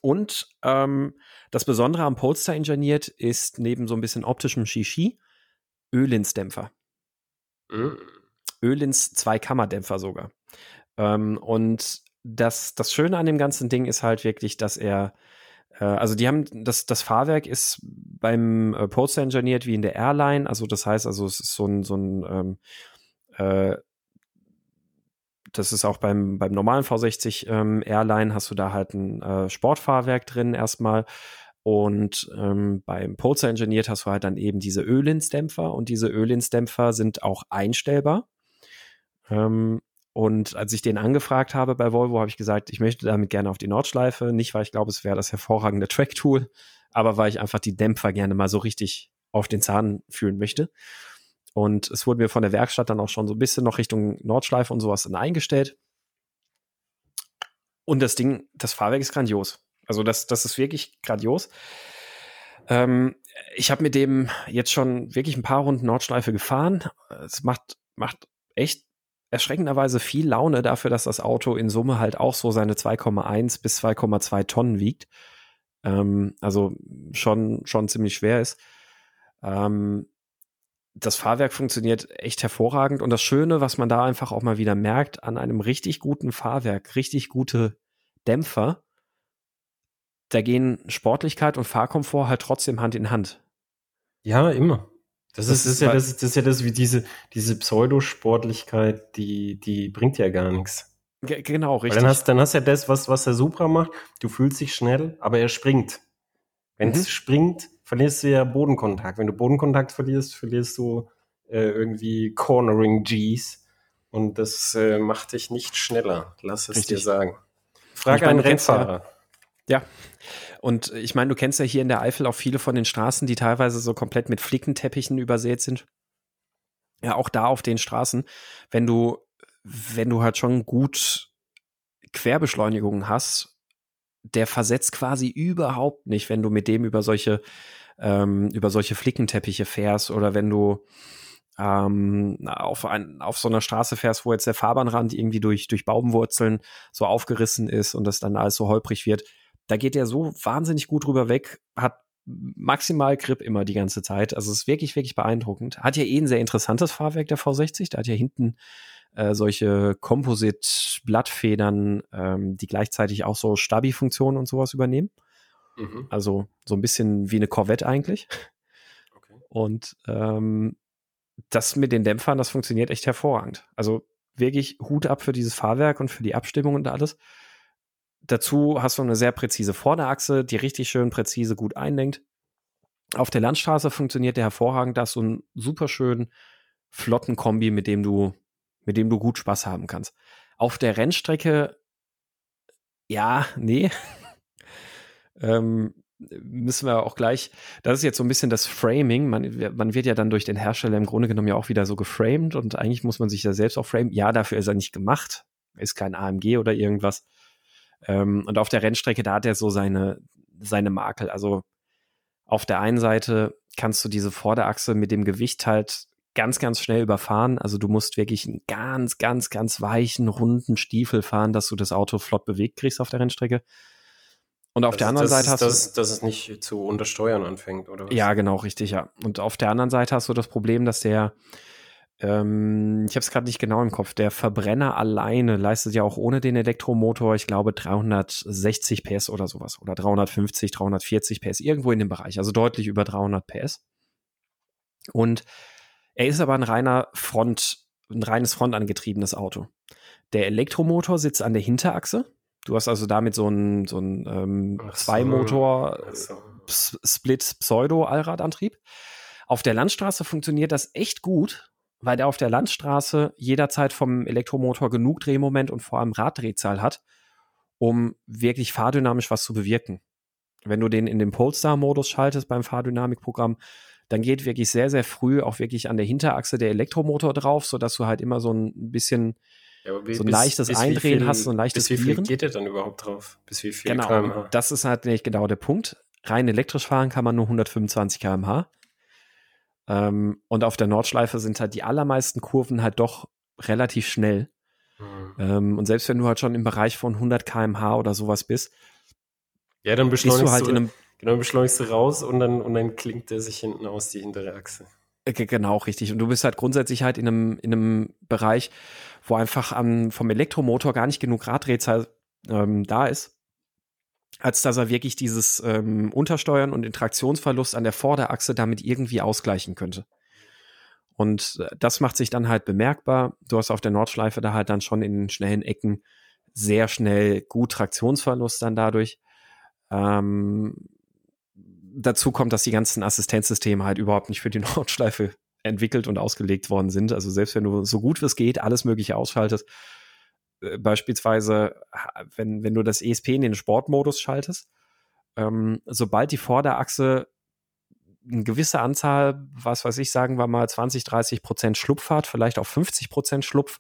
Und ähm, das Besondere am Polestar engineert ist neben so ein bisschen optischem Shishi Ölins-Dämpfer. Mhm. Ölins Zwei-Kammer-Dämpfer sogar. Ähm, und das, das Schöne an dem ganzen Ding ist halt wirklich, dass er, äh, also die haben, das, das Fahrwerk ist beim äh, Poster engineert wie in der Airline, also das heißt, also es ist so ein, so ein ähm, äh, das ist auch beim, beim normalen V60 ähm, Airline hast du da halt ein äh, Sportfahrwerk drin erstmal. Und ähm, beim Polestar Engineered hast du halt dann eben diese Ölinsdämpfer und diese Ölinsdämpfer sind auch einstellbar. Ähm, und als ich den angefragt habe bei Volvo, habe ich gesagt, ich möchte damit gerne auf die Nordschleife. Nicht, weil ich glaube, es wäre das hervorragende [laughs] Track-Tool, aber weil ich einfach die Dämpfer gerne mal so richtig auf den Zahn fühlen möchte. Und es wurde mir von der Werkstatt dann auch schon so ein bisschen noch Richtung Nordschleife und sowas dann eingestellt. Und das Ding, das Fahrwerk ist grandios. Also das, das ist wirklich grandios. Ähm, ich habe mit dem jetzt schon wirklich ein paar Runden Nordschleife gefahren. Es macht, macht echt erschreckenderweise viel Laune dafür, dass das Auto in Summe halt auch so seine 2,1 bis 2,2 Tonnen wiegt. Ähm, also schon, schon ziemlich schwer ist. Ähm, das Fahrwerk funktioniert echt hervorragend und das Schöne, was man da einfach auch mal wieder merkt, an einem richtig guten Fahrwerk, richtig gute Dämpfer, da gehen Sportlichkeit und Fahrkomfort halt trotzdem Hand in Hand. Ja, immer. Das, das, ist, ist, ja das, das ist ja das wie diese, diese Pseudosportlichkeit, die, die bringt ja gar nichts. Genau, richtig. Weil dann hast, dann hast ja das, was, was der Supra macht. Du fühlst dich schnell, aber er springt. Wenn es mhm. springt, verlierst du ja Bodenkontakt. Wenn du Bodenkontakt verlierst, verlierst du äh, irgendwie Cornering Gs. Und das äh, macht dich nicht schneller. Lass es Richtig. dir sagen. Frag einen Rennfahrer. Ja, und ich meine, du kennst ja hier in der Eifel auch viele von den Straßen, die teilweise so komplett mit Flickenteppichen übersät sind. Ja, auch da auf den Straßen, wenn du, wenn du halt schon gut Querbeschleunigungen hast, der versetzt quasi überhaupt nicht, wenn du mit dem über solche, ähm, über solche Flickenteppiche fährst oder wenn du ähm, auf, ein, auf so einer Straße fährst, wo jetzt der Fahrbahnrand irgendwie durch, durch Baumwurzeln so aufgerissen ist und das dann alles so holprig wird da geht er so wahnsinnig gut drüber weg, hat maximal Grip immer die ganze Zeit. Also es ist wirklich, wirklich beeindruckend. Hat ja eh ein sehr interessantes Fahrwerk, der V60. Da hat ja hinten äh, solche Composite-Blattfedern, ähm, die gleichzeitig auch so Stabi-Funktionen und sowas übernehmen. Mhm. Also so ein bisschen wie eine Corvette eigentlich. Okay. Und ähm, das mit den Dämpfern, das funktioniert echt hervorragend. Also wirklich Hut ab für dieses Fahrwerk und für die Abstimmung und alles. Dazu hast du eine sehr präzise Vorderachse, die richtig schön präzise gut einlenkt. Auf der Landstraße funktioniert der hervorragend, da hast du einen super schönen, flotten Kombi, mit dem du, mit dem du gut Spaß haben kannst. Auf der Rennstrecke, ja, nee. [laughs] ähm, müssen wir auch gleich, das ist jetzt so ein bisschen das Framing. Man, man wird ja dann durch den Hersteller im Grunde genommen ja auch wieder so geframed und eigentlich muss man sich ja selbst auch framen. Ja, dafür ist er nicht gemacht. Ist kein AMG oder irgendwas. Ähm, und auf der Rennstrecke, da hat er so seine, seine Makel. Also auf der einen Seite kannst du diese Vorderachse mit dem Gewicht halt ganz, ganz schnell überfahren. Also du musst wirklich einen ganz, ganz, ganz weichen, runden Stiefel fahren, dass du das Auto flott bewegt kriegst auf der Rennstrecke. Und auf das, der anderen Seite ist, hast du. Dass, dass es nicht zu untersteuern anfängt, oder was? Ja, genau, richtig, ja. Und auf der anderen Seite hast du das Problem, dass der, ähm, ich habe es gerade nicht genau im Kopf, der Verbrenner alleine leistet ja auch ohne den Elektromotor, ich glaube, 360 PS oder sowas. Oder 350, 340 PS, irgendwo in dem Bereich. Also deutlich über 300 PS. Und er ist aber ein reiner Front, ein reines frontangetriebenes Auto. Der Elektromotor sitzt an der Hinterachse Du hast also damit so ein, so ein ähm, so. Zwei-Motor-Split-Pseudo-Allradantrieb. Auf der Landstraße funktioniert das echt gut, weil der auf der Landstraße jederzeit vom Elektromotor genug Drehmoment und vor allem Raddrehzahl hat, um wirklich fahrdynamisch was zu bewirken. Wenn du den in den Polestar-Modus schaltest beim Fahrdynamikprogramm, dann geht wirklich sehr, sehr früh auch wirklich an der Hinterachse der Elektromotor drauf, sodass du halt immer so ein bisschen ja, wie, so ein bis, leichtes bis Eindrehen viel, hast, so ein leichtes Bis wie viel geht der dann überhaupt drauf? Bis wie viel genau, kmh? Das ist halt nicht genau der Punkt. Rein elektrisch fahren kann man nur 125 kmh. Ähm, und auf der Nordschleife sind halt die allermeisten Kurven halt doch relativ schnell. Mhm. Ähm, und selbst wenn du halt schon im Bereich von 100 kmh oder sowas bist, ja, dann beschleunigst du halt du, in einem Genau, beschleunigst du raus und dann, und dann klingt der sich hinten aus, die hintere Achse. Genau, richtig. Und du bist halt grundsätzlich halt in einem, in einem Bereich, wo einfach an, vom Elektromotor gar nicht genug Raddrehzahl ähm, da ist, als dass er wirklich dieses ähm, Untersteuern und den Traktionsverlust an der Vorderachse damit irgendwie ausgleichen könnte. Und äh, das macht sich dann halt bemerkbar. Du hast auf der Nordschleife da halt dann schon in den schnellen Ecken sehr schnell gut Traktionsverlust dann dadurch. Ähm, dazu kommt, dass die ganzen Assistenzsysteme halt überhaupt nicht für die [laughs] Nordschleife entwickelt und ausgelegt worden sind. Also selbst wenn du so gut wie es geht alles Mögliche ausschaltest, beispielsweise, wenn, wenn du das ESP in den Sportmodus schaltest, ähm, sobald die Vorderachse eine gewisse Anzahl, was weiß ich, sagen wir mal 20, 30 Prozent Schlupf hat, vielleicht auch 50 Prozent Schlupf,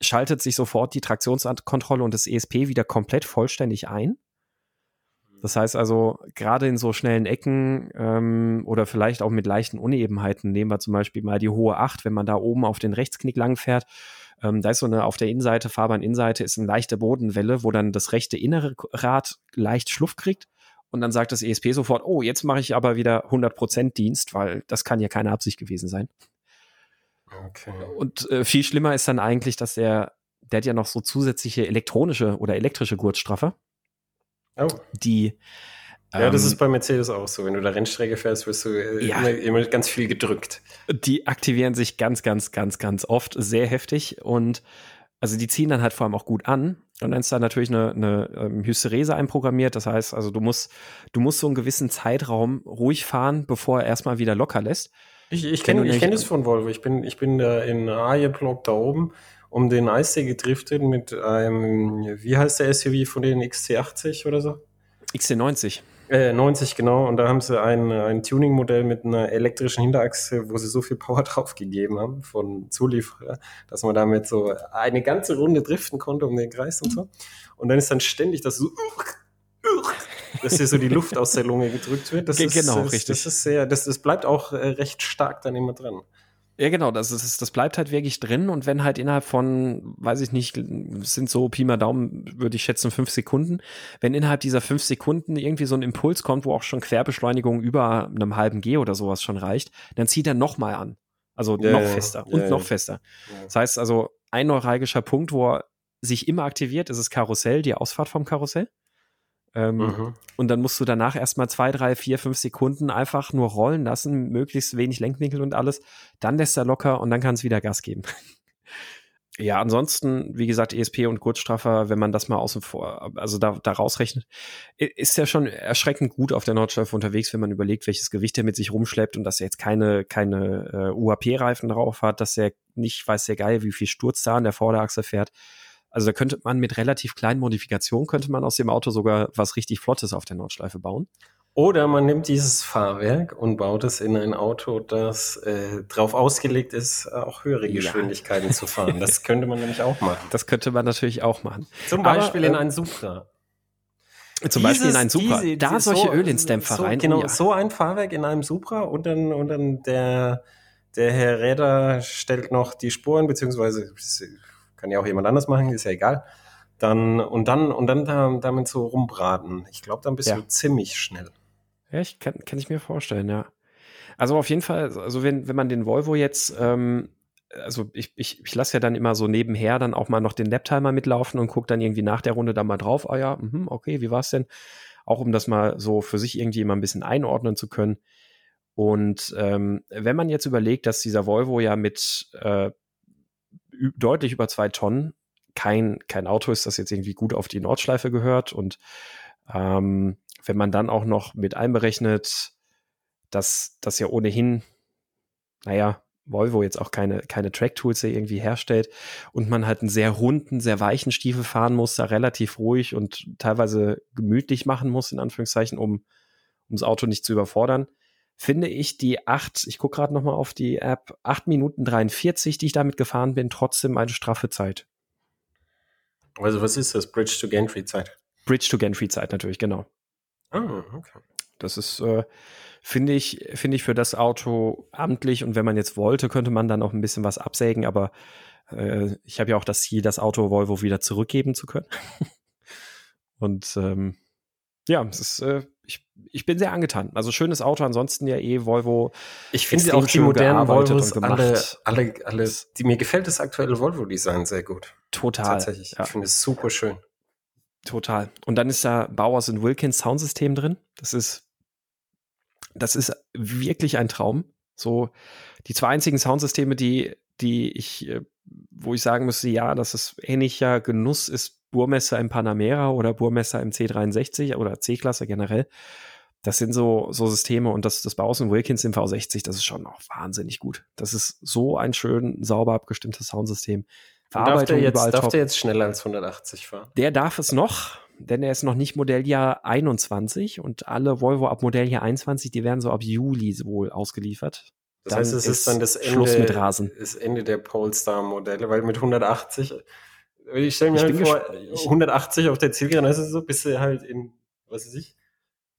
schaltet sich sofort die Traktionskontrolle und das ESP wieder komplett vollständig ein. Das heißt also, gerade in so schnellen Ecken ähm, oder vielleicht auch mit leichten Unebenheiten, nehmen wir zum Beispiel mal die hohe 8, wenn man da oben auf den Rechtsknick lang fährt, ähm, da ist so eine auf der Innenseite, Fahrbahn-Innenseite ist eine leichte Bodenwelle, wo dann das rechte innere Rad leicht Schluff kriegt und dann sagt das ESP sofort, oh, jetzt mache ich aber wieder 100% Dienst, weil das kann ja keine Absicht gewesen sein. Okay. Und äh, viel schlimmer ist dann eigentlich, dass der, der hat ja noch so zusätzliche elektronische oder elektrische Gurtstraffer. Oh. Die ja, das ähm, ist bei Mercedes auch so. Wenn du da Rennstrecke fährst, wirst du äh, ja, immer, immer, ganz viel gedrückt. Die aktivieren sich ganz, ganz, ganz, ganz oft sehr heftig und also die ziehen dann halt vor allem auch gut an. Und dann ist da natürlich eine, eine ähm, Hysterese einprogrammiert. Das heißt, also du musst, du musst so einen gewissen Zeitraum ruhig fahren, bevor er erstmal wieder locker lässt. Ich, ich kenne ich kenn es von Volvo. Ich bin, ich bin da in Aje-Block da oben um den Eissee gedriftet mit einem, wie heißt der SUV von den XC80 oder so? XC90. Äh, 90, genau. Und da haben sie ein, ein Tuning-Modell mit einer elektrischen Hinterachse, wo sie so viel Power [laughs] draufgegeben haben von Zulieferer, dass man damit so eine ganze Runde driften konnte um den Kreis und so. Und dann ist dann ständig das so, dass hier so die Luft aus der Lunge gedrückt wird. Das genau, ist, richtig. Das ist sehr, das, das bleibt auch äh, recht stark dann immer dran. Ja, genau, das, ist, das bleibt halt wirklich drin und wenn halt innerhalb von, weiß ich nicht, sind so Pi mal Daumen, würde ich schätzen, fünf Sekunden, wenn innerhalb dieser fünf Sekunden irgendwie so ein Impuls kommt, wo auch schon Querbeschleunigung über einem halben G oder sowas schon reicht, dann zieht er nochmal an. Also ja, noch fester ja, und ja, noch fester. Das heißt also, ein neuralgischer Punkt, wo er sich immer aktiviert, ist das Karussell, die Ausfahrt vom Karussell. Ähm, mhm. Und dann musst du danach erstmal zwei, drei, vier, fünf Sekunden einfach nur rollen lassen, möglichst wenig Lenkwinkel und alles. Dann lässt er locker und dann kann es wieder Gas geben. [laughs] ja, ansonsten, wie gesagt, ESP und Kurzstraffer, wenn man das mal außen vor, also da, da rausrechnet, ist ja schon erschreckend gut auf der Nordschleife unterwegs, wenn man überlegt, welches Gewicht er mit sich rumschleppt und dass er jetzt keine, keine äh, UAP-Reifen drauf hat, dass er nicht weiß der Geil, wie viel Sturz da an der Vorderachse fährt. Also da könnte man mit relativ kleinen Modifikationen könnte man aus dem Auto sogar was richtig Flottes auf der Nordschleife bauen. Oder man nimmt dieses Fahrwerk und baut es in ein Auto, das äh, darauf ausgelegt ist, auch höhere Geschwindigkeiten ja. zu fahren. [laughs] Das könnte man nämlich auch machen. Das könnte man natürlich auch machen. Zum Beispiel Aber, in äh, einen Supra. Zum Beispiel Dieses, in einen Supra. Diese, da solche so, Ölinsdämpfer so, rein. Genau, oh, ja. so ein Fahrwerk in einem Supra und dann, und dann der, der Herr Räder stellt noch die Spuren, beziehungsweise kann ja auch jemand anders machen, ist ja egal. Dann, und dann, und dann da, damit so rumbraten. Ich glaube, dann bist ja. du ziemlich schnell. Ja, ich kann, kann ich mir vorstellen, ja. Also auf jeden Fall, also wenn, wenn man den Volvo jetzt, ähm, also ich, ich, ich lasse ja dann immer so nebenher dann auch mal noch den Laptimer mitlaufen und gucke dann irgendwie nach der Runde da mal drauf, ah ja, mh, okay, wie war's denn? Auch um das mal so für sich irgendwie mal ein bisschen einordnen zu können. Und ähm, wenn man jetzt überlegt, dass dieser Volvo ja mit äh, deutlich über zwei Tonnen. Kein, kein Auto ist, das jetzt irgendwie gut auf die Nordschleife gehört. Und ähm, wenn man dann auch noch mit einberechnet, dass das ja ohnehin, naja, Volvo jetzt auch keine, keine Track-Tools irgendwie herstellt und man halt einen sehr runden, sehr weichen Stiefel fahren muss, da relativ ruhig und teilweise gemütlich machen muss, in Anführungszeichen, um, um das Auto nicht zu überfordern, finde ich die acht, ich gucke gerade nochmal auf die App, acht Minuten 43, die ich damit gefahren bin, trotzdem eine straffe Zeit. Also was ist das? Bridge to Gantry Zeit? Bridge to Gantry Zeit natürlich, genau. Ah, okay. Das ist, äh, finde ich, finde ich für das Auto amtlich und wenn man jetzt wollte, könnte man dann auch ein bisschen was absägen, aber äh, ich habe ja auch das Ziel, das Auto Volvo wieder zurückgeben zu können. [laughs] und ähm, ja, es ist, äh, ich, ich bin sehr angetan. Also schönes Auto, ansonsten ja eh Volvo. Ich finde auch die modernen Volvos alle, alle, alle, die, mir gefällt das aktuelle Volvo-Design sehr gut. Total. Tatsächlich. Ja. Ich finde es super schön. Total. Und dann ist da Bowers und Wilkins Soundsystem drin. Das ist, das ist wirklich ein Traum. So die zwei einzigen Soundsysteme, die, die ich, äh, wo ich sagen müsste, ja, das ist ähnlicher Genuss, ist Burmesser im Panamera oder Burmesser im C63 oder C-Klasse generell. Das sind so, so Systeme und das, das und Wilkins im V60, das ist schon auch wahnsinnig gut. Das ist so ein schön sauber abgestimmtes Soundsystem. Verarbeitung darf der jetzt, darf der jetzt schneller als 180 fahren? Der darf es noch, denn er ist noch nicht Modelljahr 21 und alle Volvo ab Modelljahr 21, die werden so ab Juli wohl ausgeliefert. Das dann heißt, es ist, ist dann das Ende, mit Rasen. das Ende der Polestar-Modelle, weil mit 180, ich stelle mir ich halt vor, 180 auf der Zielgrenze, ist so, bist du halt in, was weiß ich,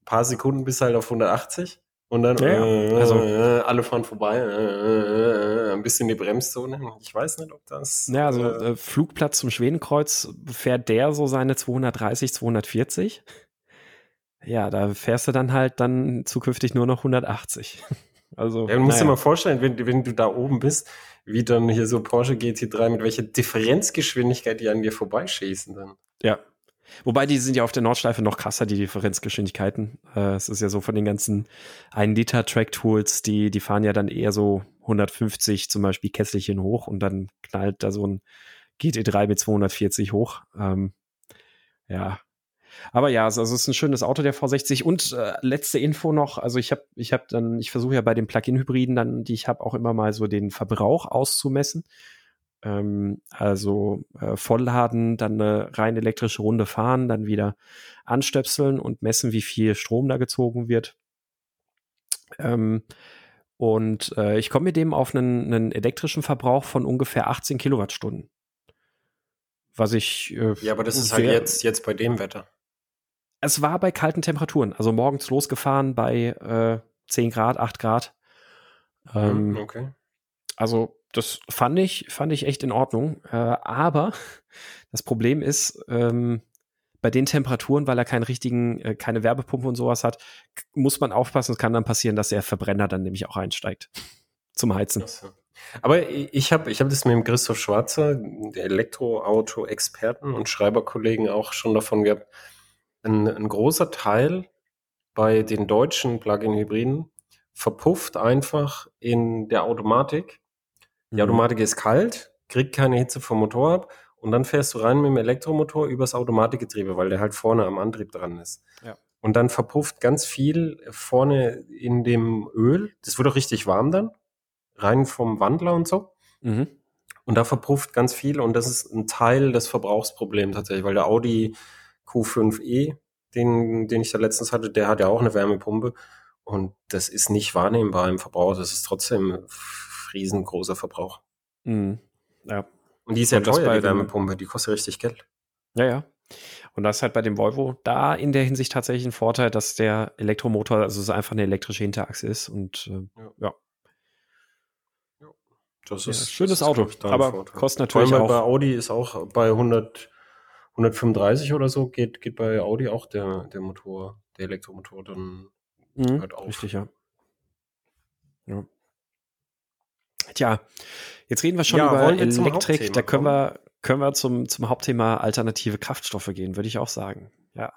ein paar Sekunden bis halt auf 180 und dann, ja, äh, also, äh, alle fahren vorbei, äh, äh, äh, ein bisschen die Bremszone. Ich weiß nicht, ob das. Ja, also äh, Flugplatz zum Schwedenkreuz fährt der so seine 230, 240. Ja, da fährst du dann halt dann zukünftig nur noch 180. Also, ja, du musst naja. dir mal vorstellen, wenn, wenn du da oben bist, wie dann hier so Porsche GT3 mit welcher Differenzgeschwindigkeit die an dir vorbeischießen dann. Ja, Wobei die sind ja auf der Nordschleife noch krasser, die Differenzgeschwindigkeiten. Äh, es ist ja so von den ganzen 1 Liter Track Tools, die, die fahren ja dann eher so 150 zum Beispiel Kesselchen hoch und dann knallt da so ein GT3 mit 240 hoch. Ähm, ja. Aber ja, also es ist ein schönes Auto, der V60. Und äh, letzte Info noch, also ich habe ich hab dann, ich versuche ja bei den Plug-in-Hybriden dann, die ich habe, auch immer mal so den Verbrauch auszumessen. Ähm, also äh, vollladen, dann eine rein elektrische Runde fahren, dann wieder anstöpseln und messen, wie viel Strom da gezogen wird. Ähm, und äh, ich komme mit dem auf einen, einen, elektrischen Verbrauch von ungefähr 18 Kilowattstunden. Was ich. Äh, ja, aber das ist halt jetzt, jetzt bei dem Wetter. Es war bei kalten Temperaturen, also morgens losgefahren bei äh, 10 Grad, 8 Grad. Ähm, okay. Also das fand ich, fand ich echt in Ordnung. Äh, aber [laughs] das Problem ist, ähm, bei den Temperaturen, weil er keinen richtigen, äh, keine Werbepumpe und sowas hat, muss man aufpassen. Es kann dann passieren, dass der Verbrenner dann nämlich auch einsteigt [laughs] zum Heizen. Aber ich habe ich hab das mit dem Christoph Schwarzer, Elektroauto-Experten und Schreiberkollegen auch schon davon gehabt. Ein, ein großer Teil bei den deutschen Plug-in-Hybriden verpufft einfach in der Automatik die mhm. Automatik ist kalt kriegt keine Hitze vom Motor ab und dann fährst du rein mit dem Elektromotor übers Automatikgetriebe, weil der halt vorne am Antrieb dran ist. Ja. Und dann verpufft ganz viel vorne in dem Öl. Das wird auch richtig warm dann, rein vom Wandler und so. Mhm. Und da verpufft ganz viel und das ist ein Teil des Verbrauchsproblems tatsächlich, weil der Audi Q5e, den, den ich da letztens hatte, der hat ja auch eine Wärmepumpe und das ist nicht wahrnehmbar im Verbrauch. Das ist trotzdem ein riesengroßer Verbrauch. Mhm. Ja. Und die ist ja das teuer, bei die Wärmepumpe, die kostet richtig Geld. Ja, ja. Und das ist halt bei dem Volvo da in der Hinsicht tatsächlich ein Vorteil, dass der Elektromotor, also es einfach eine elektrische Hinterachse ist und äh, ja, Das Ja, ist schönes das ist, Auto, aber Vorteil. kostet natürlich bei, bei auch. Audi ist auch bei 100, 135 oder so geht, geht bei Audi auch der, der Motor, der Elektromotor dann Mhm, hört auf. richtig, ja. ja. Tja, jetzt reden wir schon Ja, über wir Elektrik. Da können kommen? wir, können wir zum, zum Hauptthema alternative Kraftstoffe gehen, würde ich auch sagen. Ja.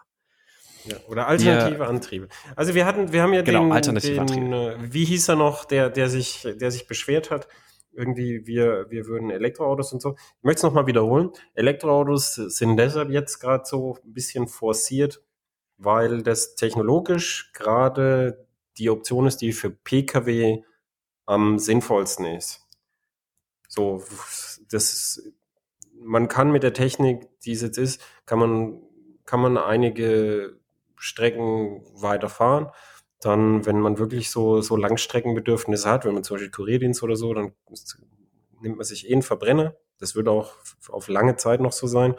Ja, oder alternative Antriebe. Also wir hatten, wir haben ja Genau, den, alternative den äh, wie hieß er noch, der, der sich, der sich beschwert hat, irgendwie wir, wir würden Elektroautos und so. Ich möchte es nochmal wiederholen. Elektroautos sind deshalb jetzt gerade so ein bisschen forciert, weil das technologisch gerade die Option ist, die für Pkw am sinnvollsten ist. So, das man kann mit der Technik, die es jetzt ist, kann man, kann man einige Strecken weiterfahren. Dann, wenn man wirklich so, so Langstreckenbedürfnisse hat, wenn man zum Beispiel Kurierdienst oder so, dann nimmt man sich eh einen Verbrenner. Das wird auch auf lange Zeit noch so sein.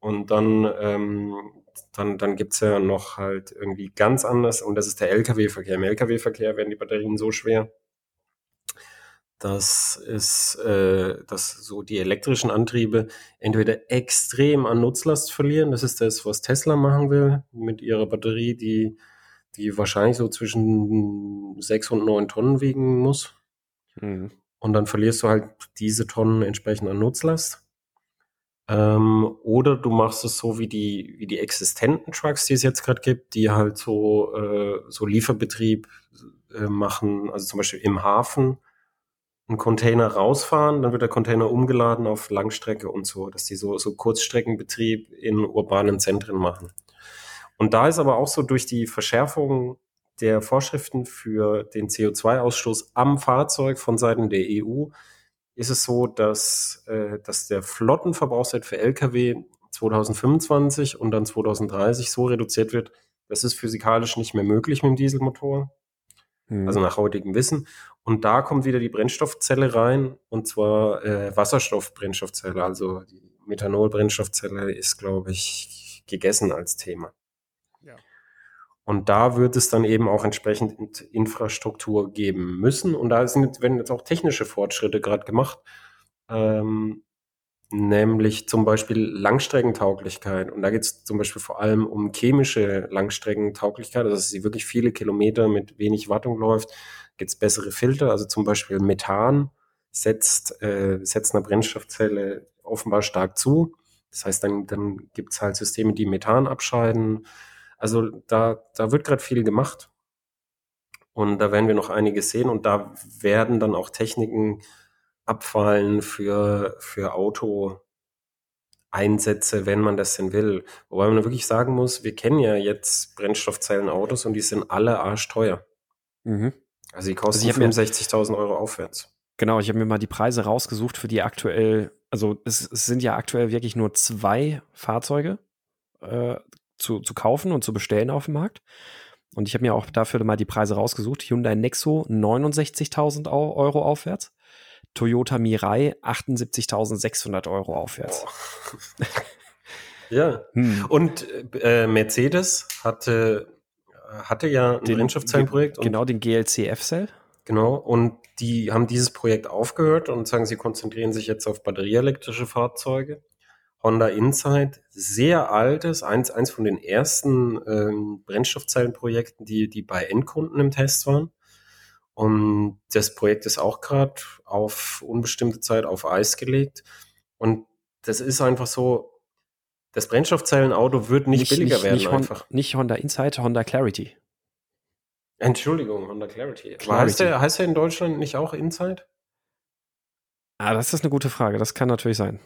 Und dann, ähm, dann, dann gibt's ja noch halt irgendwie ganz anders, und das ist der Lkw-Verkehr. Im Lkw-Verkehr werden die Batterien so schwer, dass es, äh, dass so die elektrischen Antriebe entweder extrem an Nutzlast verlieren. Das ist das, was Tesla machen will mit ihrer Batterie, die, die wahrscheinlich so zwischen sechs und neun Tonnen wiegen muss. Mhm. Und dann verlierst du halt diese Tonnen entsprechend an Nutzlast. Ähm, oder du machst es so wie die, wie die existenten Trucks, die es jetzt gerade gibt, die halt so, äh, so Lieferbetrieb äh, machen, also zum Beispiel im Hafen einen Container rausfahren, dann wird der Container umgeladen auf Langstrecke und so, dass die so, so Kurzstreckenbetrieb in urbanen Zentren machen. Und da ist aber auch so durch die Verschärfung der Vorschriften für den CO2-Ausstoß am Fahrzeug von Seiten der EU ist es so, dass, äh, dass der Flottenverbrauchswert für Lkw 2025 und dann 2030 so reduziert wird, das ist physikalisch nicht mehr möglich mit dem Dieselmotor Mhm. also nach heutigem Wissen. Und da kommt wieder die Brennstoffzelle rein, und zwar äh, Wasserstoffbrennstoffzelle. Also die Methanol-Brennstoffzelle ist, glaube ich, gegessen als Thema. Und da wird es dann eben auch entsprechend Infrastruktur geben müssen. Und da sind, werden jetzt auch technische Fortschritte gerade gemacht. Ähm, nämlich zum Beispiel Langstreckentauglichkeit. Und da geht es zum Beispiel vor allem um chemische Langstreckentauglichkeit, also dass sie wirklich viele Kilometer mit wenig Wartung läuft. Gibt es bessere Filter, also zum Beispiel Methan setzt, äh, setzt einer Brennstoffzelle offenbar stark zu. Das heißt, dann, dann gibt es halt Systeme, die Methan abscheiden. Also da, da wird gerade viel gemacht. Und da werden wir noch einiges sehen. Und da werden dann auch Techniken abfallen für, für Auto-Einsätze, wenn man das denn will. Wobei man wirklich sagen muss, wir kennen ja jetzt Brennstoffzellenautos und die sind alle arschteuer. Mhm. Also die kosten ich hab mir- 65.000 Euro aufwärts. Genau, ich habe mir mal die Preise rausgesucht für die aktuell, also es, es sind ja aktuell wirklich nur zwei Fahrzeuge äh, zu, zu kaufen und zu bestellen auf dem Markt. Und ich habe mir auch dafür mal die Preise rausgesucht. Hyundai Nexo 69.000 Au- Euro aufwärts. Toyota Mirai 78.600 Euro aufwärts. [laughs] Ja. Hm. Und äh, Mercedes hatte, hatte ja ein Den- Genau, den GLC F-Cell. Genau, und die haben dieses Projekt aufgehört und sagen, sie konzentrieren sich jetzt auf batterieelektrische Fahrzeuge. Honda Insight, sehr altes, eins, eins von den ersten ähm, Brennstoffzellenprojekten, die, die bei Endkunden im Test waren. Und das Projekt ist auch gerade auf unbestimmte Zeit auf Eis gelegt. Und das ist einfach so, das Brennstoffzellenauto wird nicht, billiger werden nicht, Hon- einfach. nicht Honda Insight, Honda Clarity. Entschuldigung, Honda Clarity. Clarity. Heißt der, heißt der in Deutschland nicht auch Insight? Ah, das ist eine gute Frage. Das kann natürlich sein.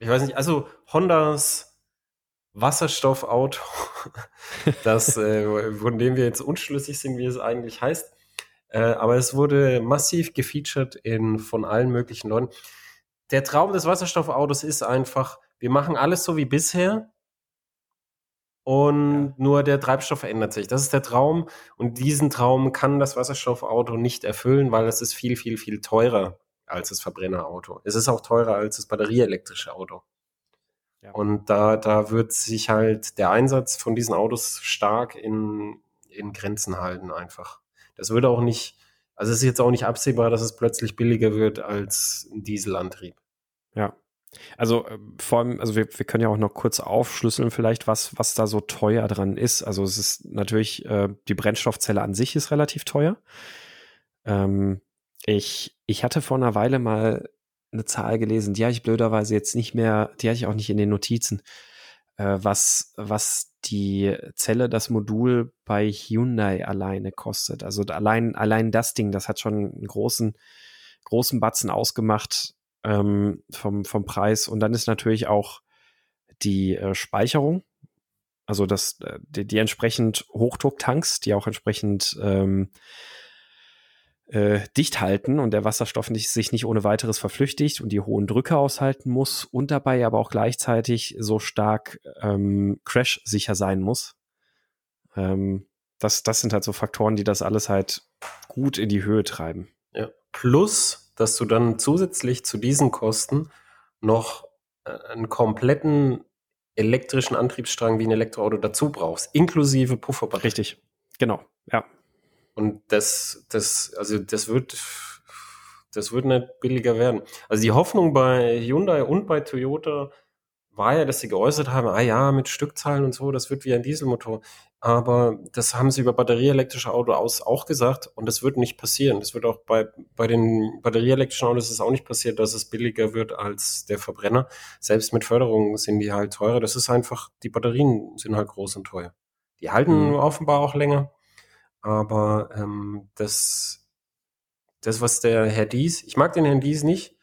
Ich weiß nicht, also Hondas Wasserstoffauto, [laughs] das, äh, von dem wir jetzt unschlüssig sind, wie es eigentlich heißt. Äh, aber es wurde massiv gefeatured in, von allen möglichen Leuten. Der Traum des Wasserstoffautos ist einfach, wir machen alles so wie bisher und ja. nur der Treibstoff verändert sich. Das ist der Traum und diesen Traum kann das Wasserstoffauto nicht erfüllen, weil es ist viel, viel, viel teurer als das Verbrennerauto. Es ist auch teurer als das batterieelektrische Auto. Ja. Und da, da wird sich halt der Einsatz von diesen Autos stark in, in Grenzen halten einfach. Das würde auch nicht, also es ist jetzt auch nicht absehbar, dass es plötzlich billiger wird als ein Dieselantrieb. Ja. Also äh, vor allem, also wir, wir können ja auch noch kurz aufschlüsseln vielleicht, was, was da so teuer dran ist. Also es ist natürlich, äh, die Brennstoffzelle an sich ist relativ teuer. Ähm, ich, ich hatte vor einer Weile mal eine Zahl gelesen, die habe ich blöderweise jetzt nicht mehr, die hatte ich auch nicht in den Notizen, äh, was, was die Zelle, das Modul bei Hyundai alleine kostet. Also allein, allein das Ding, das hat schon einen großen, großen Batzen ausgemacht ähm, vom, vom Preis. Und dann ist natürlich auch die äh, Speicherung, also das, äh, die, die entsprechend Hochdrucktanks, die auch entsprechend ähm, äh, dicht halten und der Wasserstoff nicht, sich nicht ohne weiteres verflüchtigt und die hohen Drücke aushalten muss und dabei aber auch gleichzeitig so stark ähm, crash-sicher sein muss. Ähm, das, das sind halt so Faktoren, die das alles halt gut in die Höhe treiben. Ja. Plus, dass du dann zusätzlich zu diesen Kosten noch äh, einen kompletten elektrischen Antriebsstrang wie ein Elektroauto dazu brauchst, inklusive Pufferbatterie. Richtig, genau, ja. Und das, das, also das wird, das wird nicht billiger werden. Also die Hoffnung bei Hyundai und bei Toyota war ja, dass sie geäußert haben, ah ja, mit Stückzahlen und so, das wird wie ein Dieselmotor. Aber das haben sie über batterieelektrische Autos auch gesagt und das wird nicht passieren. Das wird auch bei, bei den batterieelektrischen Autos ist auch nicht passiert, dass es billiger wird als der Verbrenner. Selbst mit Förderung sind die halt teurer. Das ist einfach, die Batterien sind halt groß und teuer. Die halten mhm. offenbar auch länger. Aber ähm, das, das, was der Herr Dies, ich mag den Herrn Dies nicht,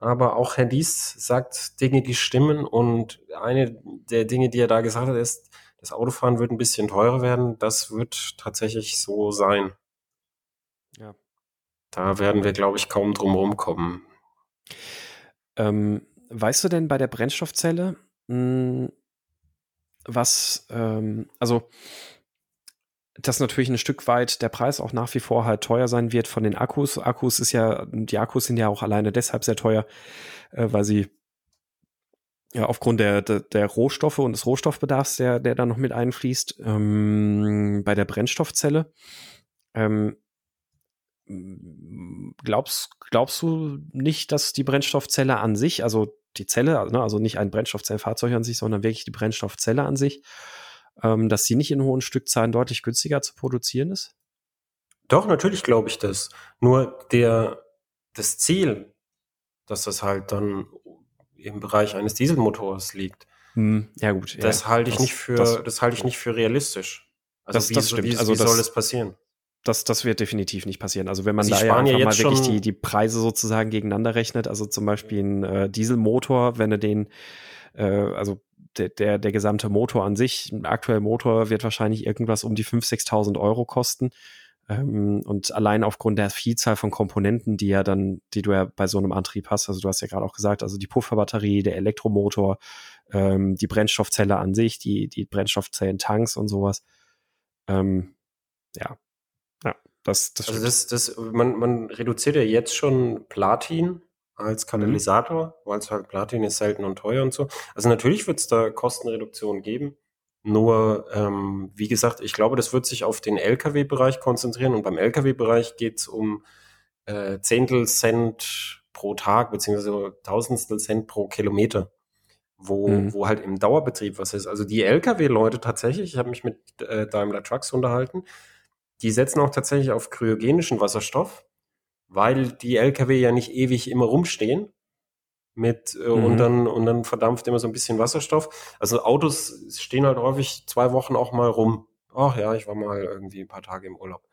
aber auch Herr Dies sagt Dinge, die stimmen. Und eine der Dinge, die er da gesagt hat, ist, das Autofahren wird ein bisschen teurer werden. Das wird tatsächlich so sein. Ja. Da werden wir, glaube ich, kaum drum rumkommen. Ähm, weißt du denn bei der Brennstoffzelle, mh, hm, was, ähm, also dass natürlich ein Stück weit der Preis auch nach wie vor halt teuer sein wird von den Akkus. Akkus ist ja, die Akkus sind ja auch alleine deshalb sehr teuer, äh, weil sie ja aufgrund der, der, der Rohstoffe und des Rohstoffbedarfs, der, der da noch mit einfließt, ähm, bei der Brennstoffzelle. Ähm, glaubst, glaubst du nicht, dass die Brennstoffzelle an sich, also die Zelle, ne, also nicht ein Brennstoffzellfahrzeug an sich, sondern wirklich die Brennstoffzelle an sich, ähm, dass sie nicht in hohen Stückzahlen deutlich günstiger zu produzieren ist? Doch, natürlich glaube ich das. Nur der, das Ziel, dass das halt dann im Bereich eines Dieselmotors liegt. Hm, ja gut. Das ja, halte ich das, nicht für, das, das, halte ich nicht für realistisch. Also das, wie, das stimmt. Wie, also wie soll es passieren? Das, das wird definitiv nicht passieren. Also wenn man also da ja einfach mal wirklich die, die Preise sozusagen gegeneinander rechnet, also zum Beispiel ein äh, Dieselmotor, wenn du den, äh, also der, der, der gesamte Motor an sich, ein aktueller Motor wird wahrscheinlich irgendwas um die 5.000, 6.000 Euro kosten. Ähm, und allein aufgrund der Vielzahl von Komponenten, die ja dann, die du ja bei so einem Antrieb hast, also du hast ja gerade auch gesagt, also die Pufferbatterie, der Elektromotor, ähm, die Brennstoffzelle an sich, die, die Brennstoffzellentanks und sowas. Ähm, ja, ja, das, das, also das, das, man, man reduziert ja jetzt schon Platin als mhm. Katalysator, mhm. weil es halt Platin ist selten und teuer und so. Also natürlich wird es da Kostenreduktionen geben. Nur, ähm, wie gesagt, ich glaube, das wird sich auf den Lkw-Bereich konzentrieren und beim Lkw-Bereich geht es um äh, Zehntel Cent pro Tag, beziehungsweise Tausendstel Cent pro Kilometer, wo, mhm. wo halt im Dauerbetrieb was ist. Also die Lkw-Leute tatsächlich, ich habe mich mit äh, Daimler Trucks unterhalten, die setzen auch tatsächlich auf kryogenischen Wasserstoff weil die LKW ja nicht ewig immer rumstehen mit äh, mhm. und dann und dann verdampft immer so ein bisschen Wasserstoff. Also Autos stehen halt häufig zwei Wochen auch mal rum. Ach ja, ich war mal irgendwie ein paar Tage im Urlaub.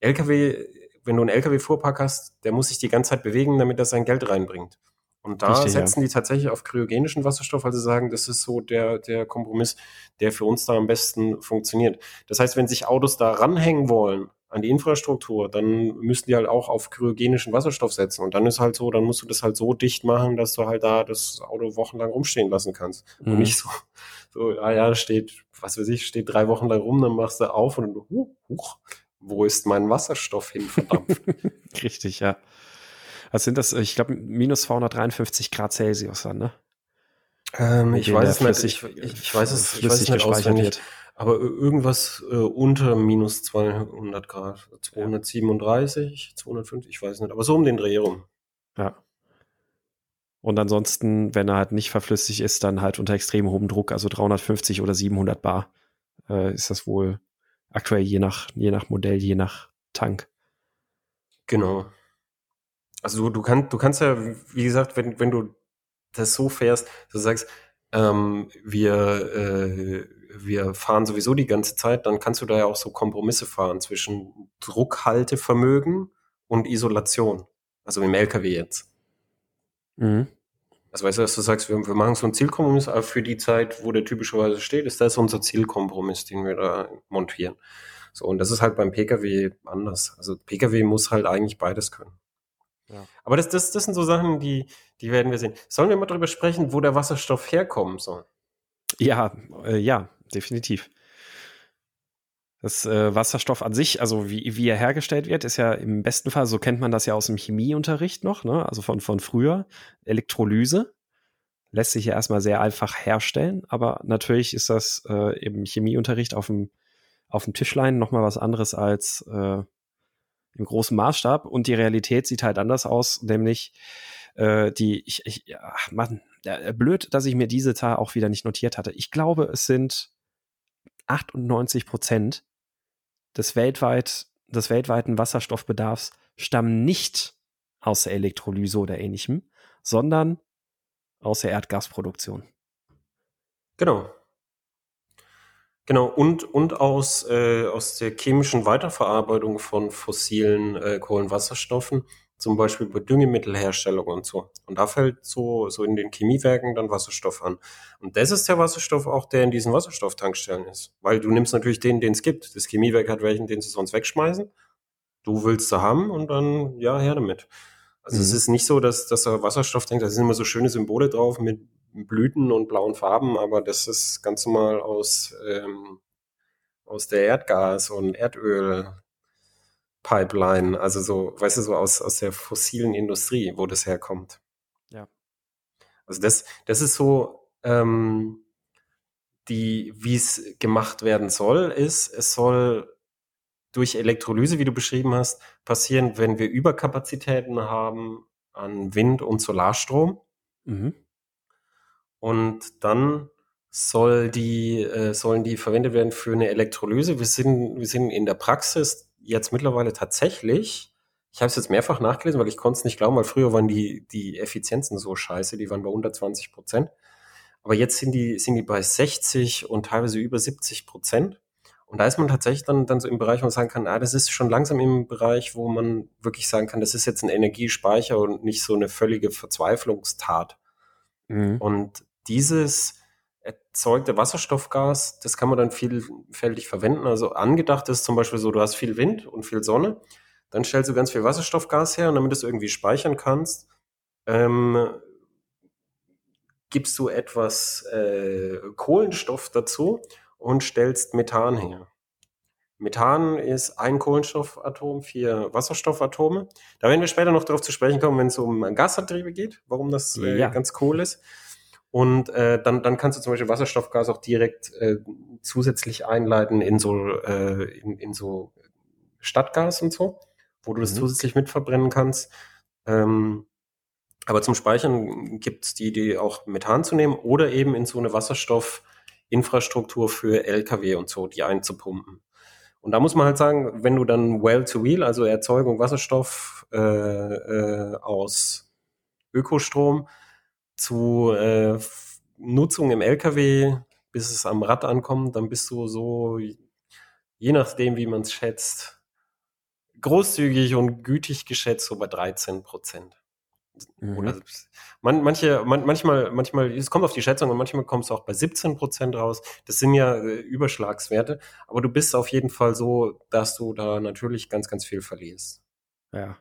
LKW wenn du einen LKW-Fuhrpark hast, der muss sich die ganze Zeit bewegen, damit er sein Geld reinbringt. Und da Richtig, ja. setzen die tatsächlich auf kryogenischen Wasserstoff, weil sie sagen, das ist so der, der Kompromiss, der für uns da am besten funktioniert. Das heißt, wenn sich Autos da ranhängen wollen an die Infrastruktur, dann müssen die halt auch auf kryogenischen Wasserstoff setzen. Und dann ist halt so, dann musst du das halt so dicht machen, dass du halt da das Auto wochenlang rumstehen lassen kannst. Mhm. Und nicht so, so, ah ja, steht, was weiß ich, steht drei Wochen lang rum, dann machst du auf und huch, huch, wo ist mein Wasserstoff hin, verdammt? [laughs] Richtig, ja. Was sind das? Ich glaube, minus 253 Grad Celsius dann, ne? ähm, ich weiß es nicht, ich, ich, ich weiß es, ich weiß es nicht auswendig. wird. Aber ir- irgendwas äh, unter minus 200 Grad, 237, 250, ich weiß nicht, aber so um den Dreh rum. Ja. Und ansonsten, wenn er halt nicht verflüssigt ist, dann halt unter extrem hohem Druck, also 350 oder 700 Bar, äh, ist das wohl aktuell je nach, je nach Modell, je nach Tank. Genau. Also du, du, kannst, du kannst ja, wie gesagt, wenn, wenn du das so fährst, du sagst, ähm, wir, äh, wir fahren sowieso die ganze Zeit, dann kannst du da ja auch so Kompromisse fahren zwischen Druckhaltevermögen und Isolation. Also im LKW jetzt. Mhm. Also weißt du, dass du sagst, wir, wir machen so einen Zielkompromiss, aber für die Zeit, wo der typischerweise steht, ist das unser Zielkompromiss, den wir da montieren. So, und das ist halt beim Pkw anders. Also Pkw muss halt eigentlich beides können. Ja. Aber das, das, das sind so Sachen, die, die werden wir sehen. Sollen wir mal drüber sprechen, wo der Wasserstoff herkommen soll? Ja, äh, ja, definitiv. Das äh, Wasserstoff an sich, also wie, wie er hergestellt wird, ist ja im besten Fall, so kennt man das ja aus dem Chemieunterricht noch, ne? also von, von früher, Elektrolyse. Lässt sich ja erstmal sehr einfach herstellen, aber natürlich ist das äh, im Chemieunterricht auf dem, auf dem Tischlein nochmal was anderes als äh, im großen Maßstab und die Realität sieht halt anders aus, nämlich äh, die, ich, ich, ja, Mann, ja, blöd, dass ich mir diese Zahl auch wieder nicht notiert hatte. Ich glaube, es sind 98 Prozent des weltweit, des weltweiten Wasserstoffbedarfs stammen nicht aus der Elektrolyse oder ähnlichem, sondern aus der Erdgasproduktion. Genau. Genau, und, und aus, äh, aus der chemischen Weiterverarbeitung von fossilen äh, Kohlenwasserstoffen, zum Beispiel bei Düngemittelherstellung und so. Und da fällt so, so in den Chemiewerken dann Wasserstoff an. Und das ist der Wasserstoff auch, der in diesen Wasserstofftankstellen ist. Weil du nimmst natürlich den, den es gibt. Das Chemiewerk hat welchen, den sie sonst wegschmeißen. Du willst sie haben und dann, ja, her damit. Also Mhm. es ist nicht so, dass, dass der Wasserstoff denkt, da sind immer so schöne Symbole drauf mit Blüten und blauen Farben, aber das ist ganz normal aus, ähm, aus der Erdgas- und Erdöl-Pipeline, also so, weißt du, so aus, aus der fossilen Industrie, wo das herkommt. Ja. Also das, das ist so, ähm, die, wie es gemacht werden soll, ist, es soll durch Elektrolyse, wie du beschrieben hast, passieren, wenn wir Überkapazitäten haben an Wind- und Solarstrom. Mhm. Und dann soll die, äh, sollen die verwendet werden für eine Elektrolyse. Wir sind, wir sind in der Praxis jetzt mittlerweile tatsächlich, ich habe es jetzt mehrfach nachgelesen, weil ich konnte es nicht glauben, weil früher waren die, die Effizienzen so scheiße, die waren bei 120 Prozent. Aber jetzt sind die, sind die bei 60 und teilweise über 70 Prozent. Und da ist man tatsächlich dann, dann so im Bereich, wo man sagen kann, ah, das ist schon langsam im Bereich, wo man wirklich sagen kann, das ist jetzt ein Energiespeicher und nicht so eine völlige Verzweiflungstat. Mhm. Und dieses erzeugte Wasserstoffgas, das kann man dann vielfältig verwenden. Also angedacht ist zum Beispiel so, du hast viel Wind und viel Sonne, dann stellst du ganz viel Wasserstoffgas her und damit du es irgendwie speichern kannst, ähm, gibst du etwas äh, Kohlenstoff dazu und stellst Methan her. Methan ist ein Kohlenstoffatom, vier Wasserstoffatome. Da werden wir später noch darauf zu sprechen kommen, wenn es um Gasantriebe geht, warum das äh, Ja. ganz cool ist. Und äh, dann, dann kannst du zum Beispiel Wasserstoffgas auch direkt äh, zusätzlich einleiten in so, äh, in, in so Stadtgas und so, wo du das Mhm. zusätzlich mitverbrennen kannst. Ähm, aber zum Speichern gibt es die Idee, auch Methan zu nehmen oder eben in so eine Wasserstoffinfrastruktur für Lkw und so, die einzupumpen. Und da muss man halt sagen, wenn du dann Well-to-Wheel, also Erzeugung Wasserstoff äh, äh, aus Ökostrom zu äh, Nutzung im LKW, bis es am Rad ankommt, dann bist du so, je nachdem, wie man es schätzt, großzügig und gütig geschätzt so bei 13 Prozent. Mhm. Oder man, manche, man, manchmal, manchmal, es kommt auf die Schätzung und manchmal kommt es auch bei 17 Prozent raus. Das sind ja äh, Überschlagswerte, aber du bist auf jeden Fall so, dass du da natürlich ganz, ganz viel verlierst. Ja.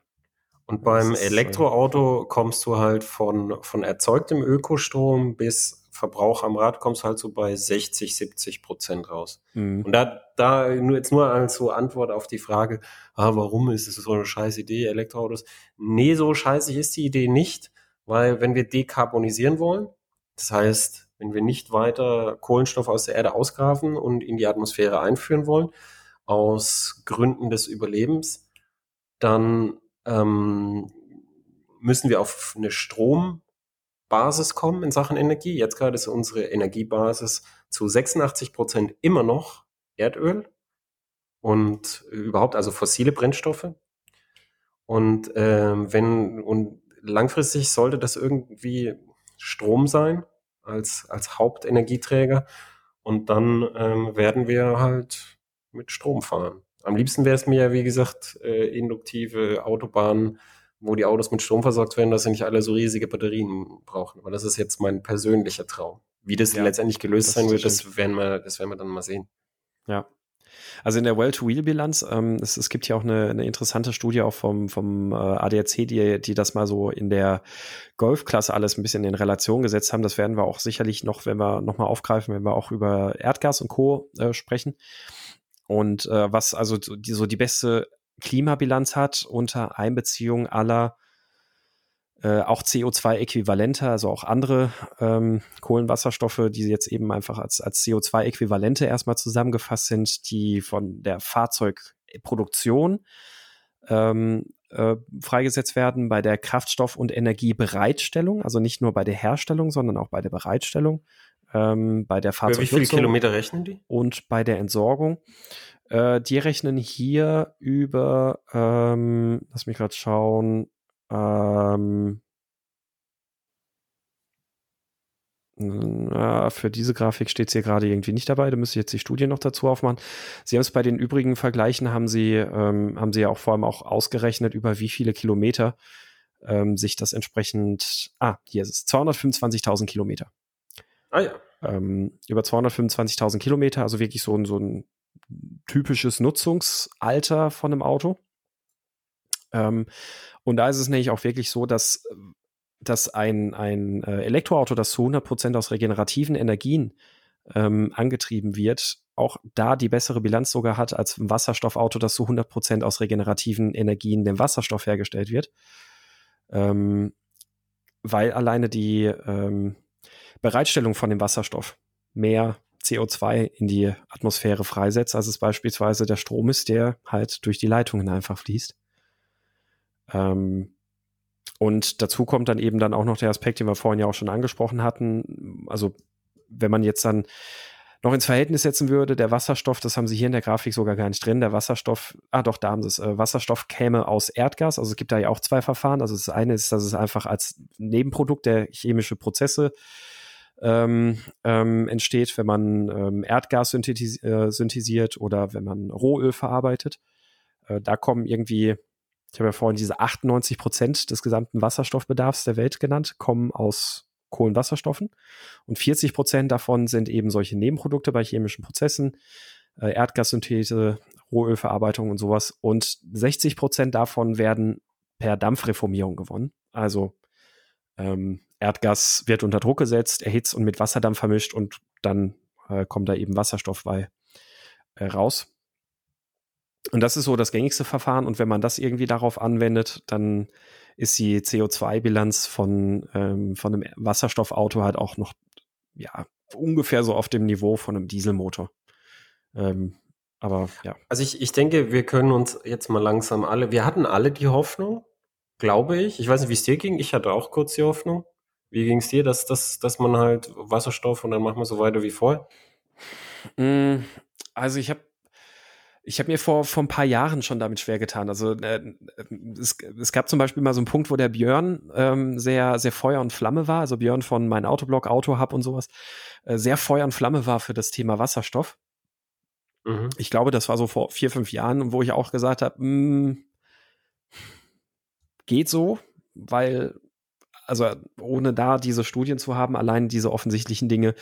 Und beim äh, Elektroauto kommst du halt von, von erzeugtem Ökostrom bis Verbrauch am Rad kommst du halt so bei 60, 70 Prozent raus. Mhm. Und da, da nur jetzt nur als so Antwort auf die Frage, ah, warum ist es so eine scheiß Idee, Elektroautos? Nee, so scheißig ist die Idee nicht, weil wenn wir dekarbonisieren wollen, das heißt, wenn wir nicht weiter Kohlenstoff aus der Erde ausgraben und in die Atmosphäre einführen wollen, aus Gründen des Überlebens, dann ähm, müssen wir auf eine Strombasis kommen in Sachen Energie. Jetzt gerade ist unsere Energiebasis zu 86 Prozent immer noch Erdöl und überhaupt also fossile Brennstoffe. Und ähm, wenn und langfristig sollte das irgendwie Strom sein als als Hauptenergieträger und dann ähm, werden wir halt mit Strom fahren. Am liebsten wäre es mir, wie gesagt, äh, induktive Autobahnen, wo die Autos mit Strom versorgt werden, dass sie nicht alle so riesige Batterien brauchen. Aber das ist jetzt mein persönlicher Traum. Wie das Ja, letztendlich gelöst sein wird, das werden wir, das werden wir dann mal sehen. Ja. Also in der Well-to-Wheel-Bilanz, ähm, es, es gibt ja auch eine, eine interessante Studie auch vom, vom äh, ADAC, die, die das mal so in der Golfklasse alles ein bisschen in Relation gesetzt haben. Das werden wir auch sicherlich noch, wenn wir nochmal aufgreifen, wenn wir auch über Erdgas und Co. Äh, sprechen. Und äh, was also so die, so die beste Klimabilanz hat unter Einbeziehung aller äh, auch CO2-Äquivalente, also auch andere ähm, Kohlenwasserstoffe, die jetzt eben einfach als, als CO2-Äquivalente erstmal zusammengefasst sind, die von der Fahrzeugproduktion ähm, äh, freigesetzt werden, bei der Kraftstoff- und Energiebereitstellung, also nicht nur bei der Herstellung, sondern auch bei der Bereitstellung, ähm, bei der Über wie viele Fahrzeugnutzung Kilometer rechnen die? und bei der Entsorgung. Äh, die rechnen hier über, ähm, lass mich gerade schauen, ähm, na, für diese Grafik steht es hier gerade irgendwie nicht dabei. Da müsste ich jetzt die Studie noch dazu aufmachen. Sie haben es bei den übrigen Vergleichen, haben Sie, ähm, haben Sie ja auch vor allem auch ausgerechnet, über wie viele Kilometer ähm, sich das entsprechend, ah, hier ist es, 225.000 Kilometer Ah ja. ähm, über 225.000 Kilometer, also wirklich so ein, so ein typisches Nutzungsalter von einem Auto. Ähm, und da ist es nämlich auch wirklich so, dass, dass ein, ein äh, Elektroauto, das zu 100% aus regenerativen Energien ähm, angetrieben wird, auch da die bessere Bilanz sogar hat als ein Wasserstoffauto, das zu 100% aus regenerativen Energien dem Wasserstoff hergestellt wird. Ähm, weil alleine die ähm, Bereitstellung von dem Wasserstoff mehr CO2 in die Atmosphäre freisetzt, als es beispielsweise der Strom ist, der halt durch die Leitungen einfach fließt. Ähm, und dazu kommt dann eben dann auch noch der Aspekt, den wir vorhin ja auch schon angesprochen hatten. Also wenn man jetzt dann noch ins Verhältnis setzen würde, der Wasserstoff, das haben sie hier in der Grafik sogar gar nicht drin, der Wasserstoff, ah doch, da haben sie es, äh, Wasserstoff käme aus Erdgas, also es gibt da ja auch zwei Verfahren, also das eine ist, dass es einfach als Nebenprodukt der chemische Prozesse ähm, ähm, entsteht, wenn man ähm, Erdgas synthetis äh, synthetisiert oder wenn man Rohöl verarbeitet. Äh, da kommen irgendwie, ich habe ja vorhin diese 98 Prozent des gesamten Wasserstoffbedarfs der Welt genannt, kommen aus Kohlenwasserstoffen und 40 Prozent davon sind eben solche Nebenprodukte bei chemischen Prozessen, äh, Erdgassynthese, Rohölverarbeitung und sowas und 60 Prozent davon werden per Dampfreformierung gewonnen. Also ähm, Erdgas wird unter Druck gesetzt, erhitzt und mit Wasserdampf vermischt und dann äh, kommt da eben Wasserstoff bei äh, raus. Und das ist so das gängigste Verfahren. Und wenn man das irgendwie darauf anwendet, dann ist die CO2-Bilanz von, ähm, von einem Wasserstoffauto halt auch noch ja, ungefähr so auf dem Niveau von einem Dieselmotor. Ähm, aber ja. Also ich, ich denke, wir können uns jetzt mal langsam alle, wir hatten alle die Hoffnung, glaube ich. Ich weiß nicht, wie es dir ging. Ich hatte auch kurz die Hoffnung. Wie ging es dir, dass, dass, dass man halt Wasserstoff und dann machen wir so weiter wie vorher? Mm, Also ich habe ich habe mir vor, vor ein paar Jahren schon damit schwer getan. Also äh, es, es gab zum Beispiel mal so einen Punkt, wo der Björn ähm, sehr, sehr Feuer und Flamme war. Also Björn von mein Autoblog, Autohub und sowas, äh, sehr Feuer und Flamme war für das Thema Wasserstoff. Mhm. Ich glaube, das war so vor vier, fünf Jahren, wo ich auch gesagt habe, mm, geht so, weil, also ohne da diese Studien zu haben, allein diese offensichtlichen Dinge,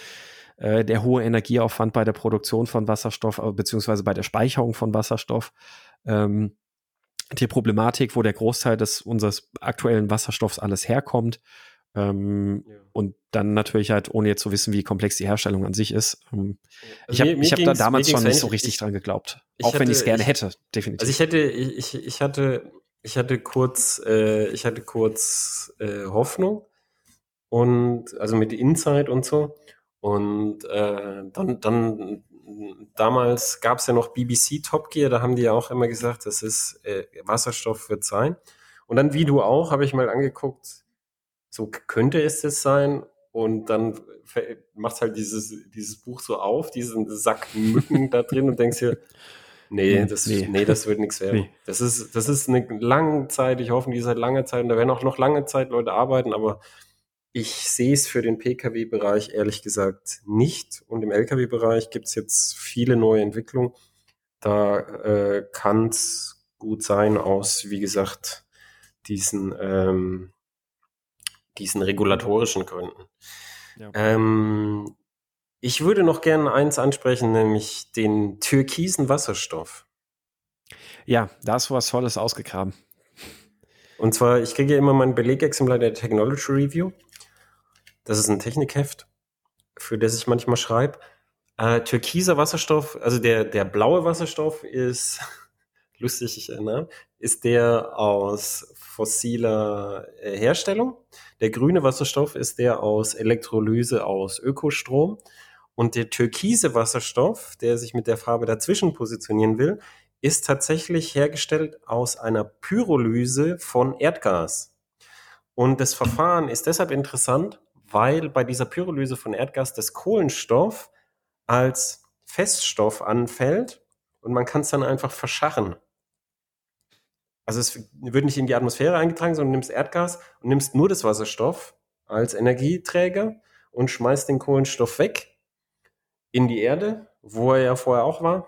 äh, der hohe Energieaufwand bei der Produktion von Wasserstoff, äh, beziehungsweise bei der Speicherung von Wasserstoff, ähm, die Problematik, wo der Großteil des unseres aktuellen Wasserstoffs alles herkommt. Ähm, ja. Und dann natürlich halt, ohne jetzt zu wissen, wie komplex die Herstellung an sich ist. Ähm, also ich habe hab da damals schon nicht so richtig ich, dran geglaubt. Auch hatte, wenn ich es gerne hätte, definitiv. Also ich hätte, ich, ich hatte, ich hatte kurz, äh, ich hatte kurz äh, Hoffnung und also mit Insight und so. Und äh, dann, dann damals gab es ja noch BBC Top Gear, da haben die ja auch immer gesagt, das ist äh, Wasserstoff wird sein. Und dann, wie du auch, habe ich mal angeguckt, so könnte es das sein. Und dann macht halt dieses, dieses Buch so auf, diesen Sack Mücken da drin und denkst dir, nee, das, nee. nee das wird nichts werden. Nee. Das ist, das ist eine lange Zeit, ich hoffe, die seit langer Zeit, und da werden auch noch lange Zeit Leute arbeiten, aber ich sehe es für den Pkw-Bereich ehrlich gesagt nicht. Und im Lkw-Bereich gibt es jetzt viele neue Entwicklungen. Da äh, kann es gut sein aus, wie gesagt, diesen, ähm, diesen regulatorischen Gründen. Ja. Ähm, ich würde noch gerne eins ansprechen, nämlich den türkisen Wasserstoff. Ja, da du was Tolles ausgegraben. Und zwar, ich kriege ja immer mein Belegexemplar der Technology Review. Das ist ein Technikheft, für das ich manchmal schreibe. Äh, türkiser Wasserstoff, also der, der blaue Wasserstoff ist, [laughs] lustig, ne? ist der aus fossiler äh, Herstellung. Der grüne Wasserstoff ist der aus Elektrolyse aus Ökostrom. Und der türkise Wasserstoff, der sich mit der Farbe dazwischen positionieren will, ist tatsächlich hergestellt aus einer Pyrolyse von Erdgas. Und das Verfahren ist deshalb interessant, weil bei dieser Pyrolyse von Erdgas das Kohlenstoff als Feststoff anfällt und man kann es dann einfach verscharren. Also es wird nicht in die Atmosphäre eingetragen, sondern du nimmst Erdgas und nimmst nur das Wasserstoff als Energieträger und schmeißt den Kohlenstoff weg in die Erde, wo er ja vorher auch war.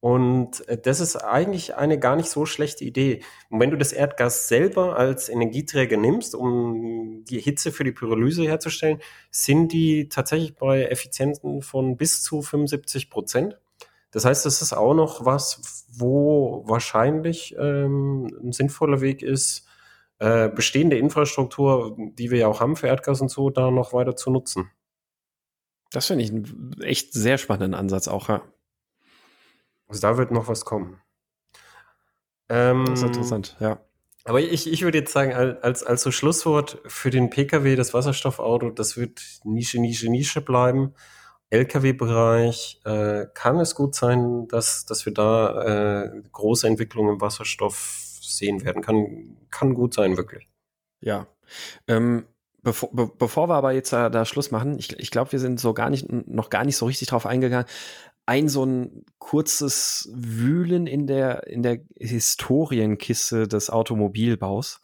Und äh, das ist eigentlich eine gar nicht so schlechte Idee. Und wenn du das Erdgas selber als Energieträger nimmst, um die Hitze für die Pyrolyse herzustellen, sind die tatsächlich bei Effizienzen von bis zu 75 Prozent. Das heißt, das ist auch noch was, wo wahrscheinlich ähm, ein sinnvoller Weg ist, äh, bestehende Infrastruktur, die wir ja auch haben für Erdgas und so, da noch weiter zu nutzen. Das finde ich einen echt sehr spannenden Ansatz auch, ja. Also da wird noch was kommen. Ähm, das ist interessant, ja. Aber ich, ich würde jetzt sagen, als, als so Schlusswort für den Pkw, das Wasserstoffauto, das wird Nische, Nische, Nische bleiben. Lkw-Bereich äh, kann es gut sein, dass, dass wir da äh, große Entwicklungen im Wasserstoff sehen werden. Kann, kann gut sein, wirklich. Ja. Ähm, bevor, be bevor wir aber jetzt da, da Schluss machen, ich, ich glaube, wir sind so gar nicht, noch gar nicht so richtig drauf eingegangen, ein so ein kurzes Wühlen in der, in der Historienkiste des Automobilbaus.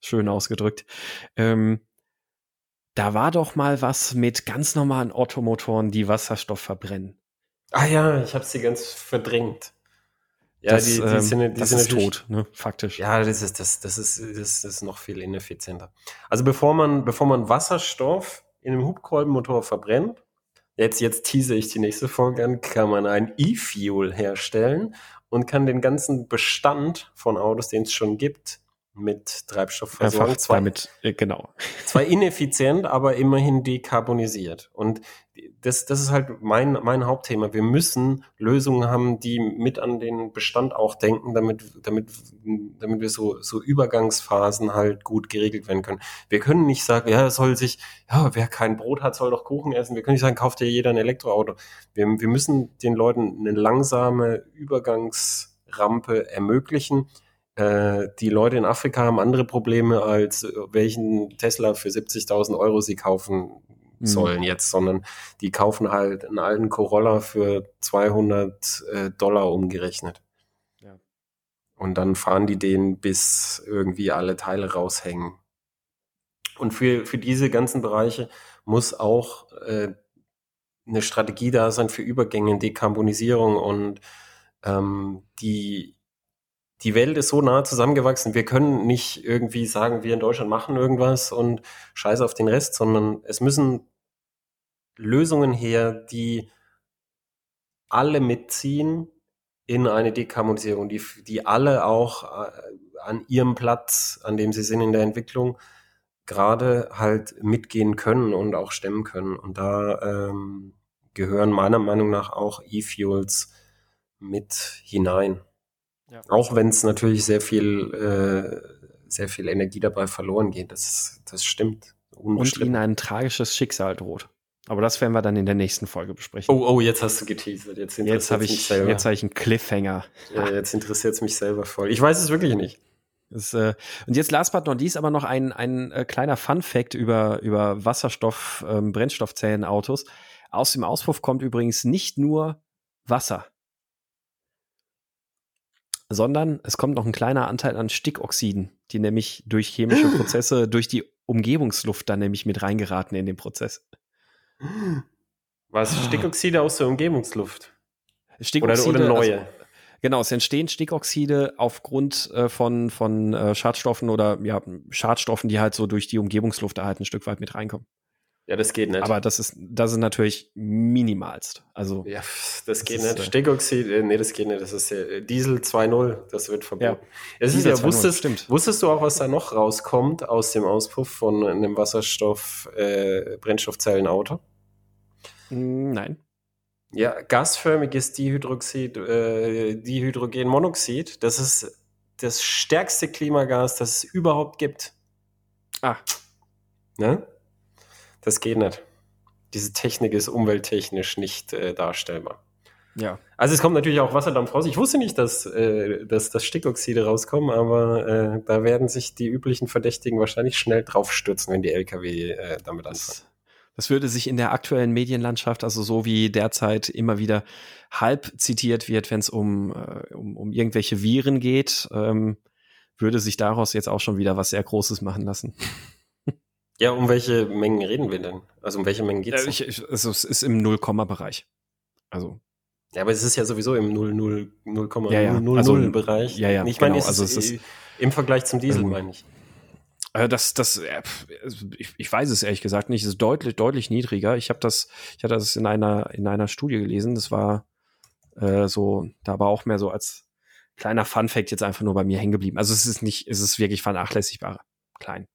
Schön ausgedrückt. Ähm, da war doch mal was mit ganz normalen Ottomotoren, die Wasserstoff verbrennen. Ah ja, ich habe sie ganz verdrängt. Ja, das, die, die ähm, sind, die das sind ist tot, ne, faktisch. Ja, das ist, das, das ist, das ist noch viel ineffizienter. Also bevor man, bevor man Wasserstoff in einem Hubkolbenmotor verbrennt, Jetzt, jetzt tease ich die nächste Folge an, kann man ein E-Fuel herstellen und kann den ganzen Bestand von Autos, den es schon gibt, mit Treibstoff versorgen. Zwar, damit, äh, genau. Zwar ineffizient, aber immerhin dekarbonisiert. Und das, das ist halt mein, mein Hauptthema. Wir müssen Lösungen haben, die mit an den Bestand auch denken, damit, damit, damit wir so, so Übergangsphasen halt gut geregelt werden können. Wir können nicht sagen, ja, soll sich, ja, wer kein Brot hat, soll doch Kuchen essen. Wir können nicht sagen, kauft ja jeder ein Elektroauto. Wir, wir müssen den Leuten eine langsame Übergangsrampe ermöglichen. Äh, die Leute in Afrika haben andere Probleme, als welchen Tesla für 70.000 Euro sie kaufen. Sollen jetzt, sondern die kaufen halt einen alten Corolla für 200 äh, Dollar umgerechnet. Ja. Und dann fahren die den, bis irgendwie alle Teile raushängen. Und für, für diese ganzen Bereiche muss auch äh, eine Strategie da sein für Übergänge Dekarbonisierung und ähm, die die Welt ist so nah zusammengewachsen. Wir können nicht irgendwie sagen, wir in Deutschland machen irgendwas und scheiß auf den Rest, sondern es müssen Lösungen her, die alle mitziehen in eine Dekarbonisierung, die, die alle auch äh, an ihrem Platz, an dem sie sind in der Entwicklung, gerade halt mitgehen können und auch stemmen können. Und da ähm, gehören meiner Meinung nach auch E-Fuels mit hinein. Ja. Auch wenn es natürlich sehr viel, äh, sehr viel Energie dabei verloren geht. Das, das stimmt. Und ihnen ein tragisches Schicksal droht. Aber das werden wir dann in der nächsten Folge besprechen. Oh, oh, jetzt hast du geteasert. Jetzt, jetzt habe ich, jetzt habe ich einen Cliffhanger. Ja, jetzt interessiert es mich selber voll. Ich weiß es wirklich nicht. Das, äh, und jetzt last but not least aber noch ein, ein äh, kleiner Fun Fact über, über Wasserstoff, ähm, Brennstoffzellenautos. Aus dem Auspuff kommt übrigens nicht nur Wasser, sondern es kommt noch ein kleiner Anteil an Stickoxiden, die nämlich durch chemische [gasps] Prozesse, durch die Umgebungsluft dann nämlich mit reingeraten in den Prozess. Was? Stickoxide aus der Umgebungsluft? Stickoxide, oder, oder neue? Also, genau, es entstehen Stickoxide aufgrund äh, von, von äh, Schadstoffen oder ja, Schadstoffen, die halt so durch die Umgebungsluft da halt ein Stück weit mit reinkommen. Ja, das geht nicht. Aber das ist, das ist natürlich minimalst. Also. Ja, das, das geht nicht. Äh, Stickoxid, äh, nee, das geht nicht. Das ist ja Diesel 2.0, das wird verboten. Ja. Es ist ja, wusstest, stimmt. wusstest du auch, was da noch rauskommt aus dem Auspuff von einem Wasserstoff, äh, Brennstoffzellenauto? Nein. Ja, gasförmiges Dihydroxid, äh, Dihydrogenmonoxid, das ist das stärkste Klimagas, das es überhaupt gibt. Ah. Ne? Das geht nicht. Diese Technik ist umwelttechnisch nicht äh, darstellbar. Ja. Also es kommt natürlich auch Wasserdampf raus. Ich wusste nicht, dass, äh, dass, dass Stickoxide rauskommen, aber äh, da werden sich die üblichen Verdächtigen wahrscheinlich schnell drauf stürzen, wenn die Lkw äh, damit anfangen. Das würde sich in der aktuellen Medienlandschaft, also so wie derzeit immer wieder halb zitiert wird, wenn es um, äh, um, um irgendwelche Viren geht, ähm, würde sich daraus jetzt auch schon wieder was sehr Großes machen lassen. Ja, um welche Mengen reden wir denn? Also um welche Mengen geht es? Ja, also es ist im Null-Komma-Bereich. Also. Ja, aber es ist ja sowieso im 0,0 ja, ja. also, Bereich. Ja, ja. Ich meine, genau, also es ist im Vergleich zum Diesel, ähm, meine ich. Äh, das, das, äh, ich, ich weiß es ehrlich gesagt nicht. Es ist deutlich, deutlich niedriger. Ich habe das, ich hatte das in einer, in einer Studie gelesen. Das war äh, so, da war auch mehr so als kleiner Fun-Fact jetzt einfach nur bei mir hängen geblieben. Also es ist nicht, es ist wirklich vernachlässigbar klein.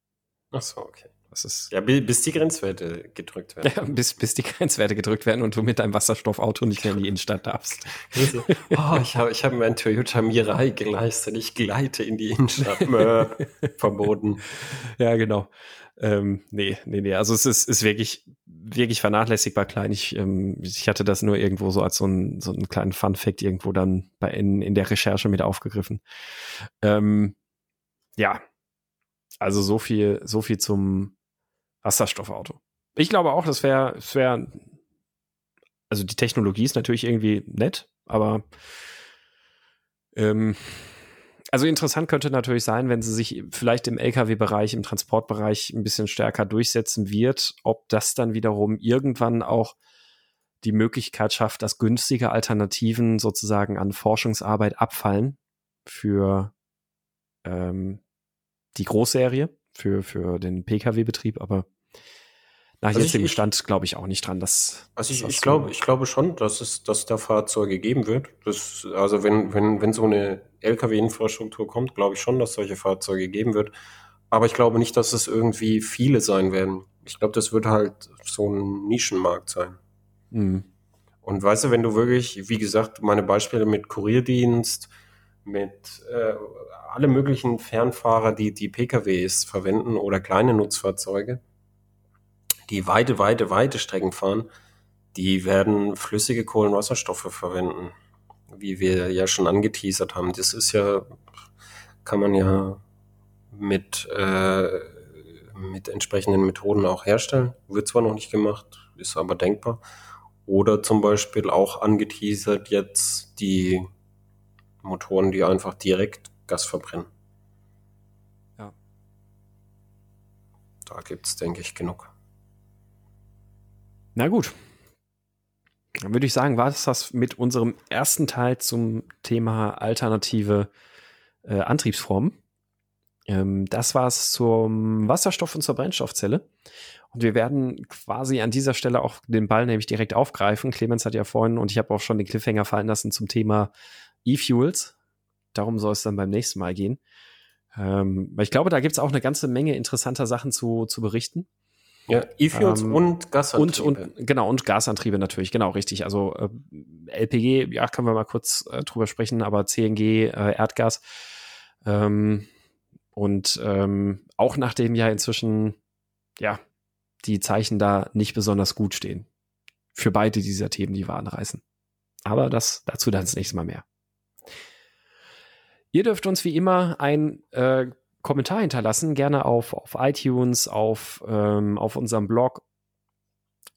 Ach so, okay. Ist ja, bis die Grenzwerte gedrückt werden. Ja, [laughs] bis, bis die Grenzwerte gedrückt werden und du mit deinem Wasserstoffauto nicht mehr in die Innenstadt darfst. oh, ich habe ich hab mir ein Toyota Mirai geleistet. Ich gleite in die Innenstadt. [laughs] Verboten. Ja, genau. Ähm, nee, nee, nee. Also es ist, ist wirklich, wirklich vernachlässigbar klein. Ich, ähm, ich hatte das nur irgendwo so als so einen, so einen kleinen Fun-Fact irgendwo dann bei in, in der Recherche mit aufgegriffen. Ähm, ja. Also so viel, so viel zum, Wasserstoffauto. Ich glaube auch, das wäre, das wäre, also die Technologie ist natürlich irgendwie nett, aber ähm, also interessant könnte natürlich sein, wenn sie sich vielleicht im Lkw-Bereich, im Transportbereich ein bisschen stärker durchsetzen wird, ob das dann wiederum irgendwann auch die Möglichkeit schafft, dass günstige Alternativen sozusagen an Forschungsarbeit abfallen für ähm, die Großserie, für, für den Pkw-Betrieb, aber nach also jetzigem Stand glaube ich auch nicht dran, dass. Also ich, ich glaube, ich glaube schon, dass es, dass da Fahrzeuge geben wird. Das, also wenn, wenn, wenn so eine Lkw-Infrastruktur kommt, glaube ich schon, dass solche Fahrzeuge geben wird. Aber ich glaube nicht, dass es irgendwie viele sein werden. Ich glaube, das wird halt so ein Nischenmarkt sein. Mhm. Und weißt du, wenn du wirklich, wie gesagt, meine Beispiele mit Kurierdienst, mit äh, alle möglichen Fernfahrer, die die PKWs verwenden oder kleine Nutzfahrzeuge, die weite, weite, weite Strecken fahren, die werden flüssige Kohlenwasserstoffe verwenden, wie wir ja schon angeteasert haben. Das ist ja, kann man ja mit, äh, mit entsprechenden Methoden auch herstellen. Wird zwar noch nicht gemacht, ist aber denkbar. Oder zum Beispiel auch angeteasert jetzt die Motoren, die einfach direkt Gas verbrennen. Ja. Da gibt es, denke ich, genug. Na gut. Dann würde ich sagen, war es das mit unserem ersten Teil zum Thema alternative äh, Antriebsformen. Ähm, das war es zum Wasserstoff und zur Brennstoffzelle. Und wir werden quasi an dieser Stelle auch den Ball nämlich direkt aufgreifen. Clemens hat ja vorhin und ich habe auch schon den Cliffhanger fallen lassen zum Thema E-Fuels. Darum soll es dann beim nächsten Mal gehen. Ähm, ich glaube, da gibt es auch eine ganze Menge interessanter Sachen zu, zu berichten. Ja, E-Fuels ähm, und Gasantriebe. Und, und, genau, und Gasantriebe natürlich, genau, richtig. Also äh, LPG, ja, können wir mal kurz äh, drüber sprechen, aber CNG, äh, Erdgas. Ähm, und ähm, auch nachdem ja inzwischen, ja, die Zeichen da nicht besonders gut stehen. Für beide dieser Themen, die wir anreißen. Aber das dazu dann das nächste Mal mehr. Ihr dürft uns wie immer ein äh, Kommentar hinterlassen, gerne auf, auf iTunes, auf, ähm, auf unserem Blog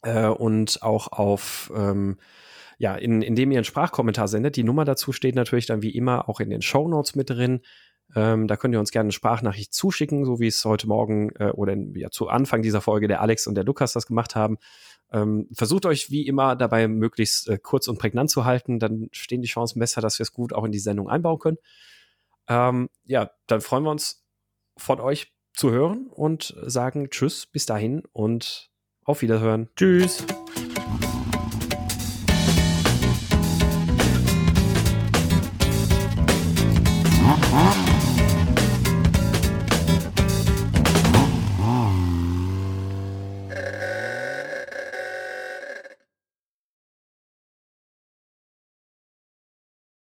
äh, und auch auf, ähm, ja, in, indem ihr einen Sprachkommentar sendet. Die Nummer dazu steht natürlich dann wie immer auch in den Show Notes mit drin. Ähm, da könnt ihr uns gerne eine Sprachnachricht zuschicken, so wie es heute Morgen äh, oder ja, zu Anfang dieser Folge der Alex und der Lukas das gemacht haben. Ähm, versucht euch wie immer dabei möglichst äh, kurz und prägnant zu halten, dann stehen die Chancen besser, dass wir es gut auch in die Sendung einbauen können. Ähm, ja, dann freuen wir uns von euch zu hören und sagen Tschüss, bis dahin und auf Wiederhören. Tschüss.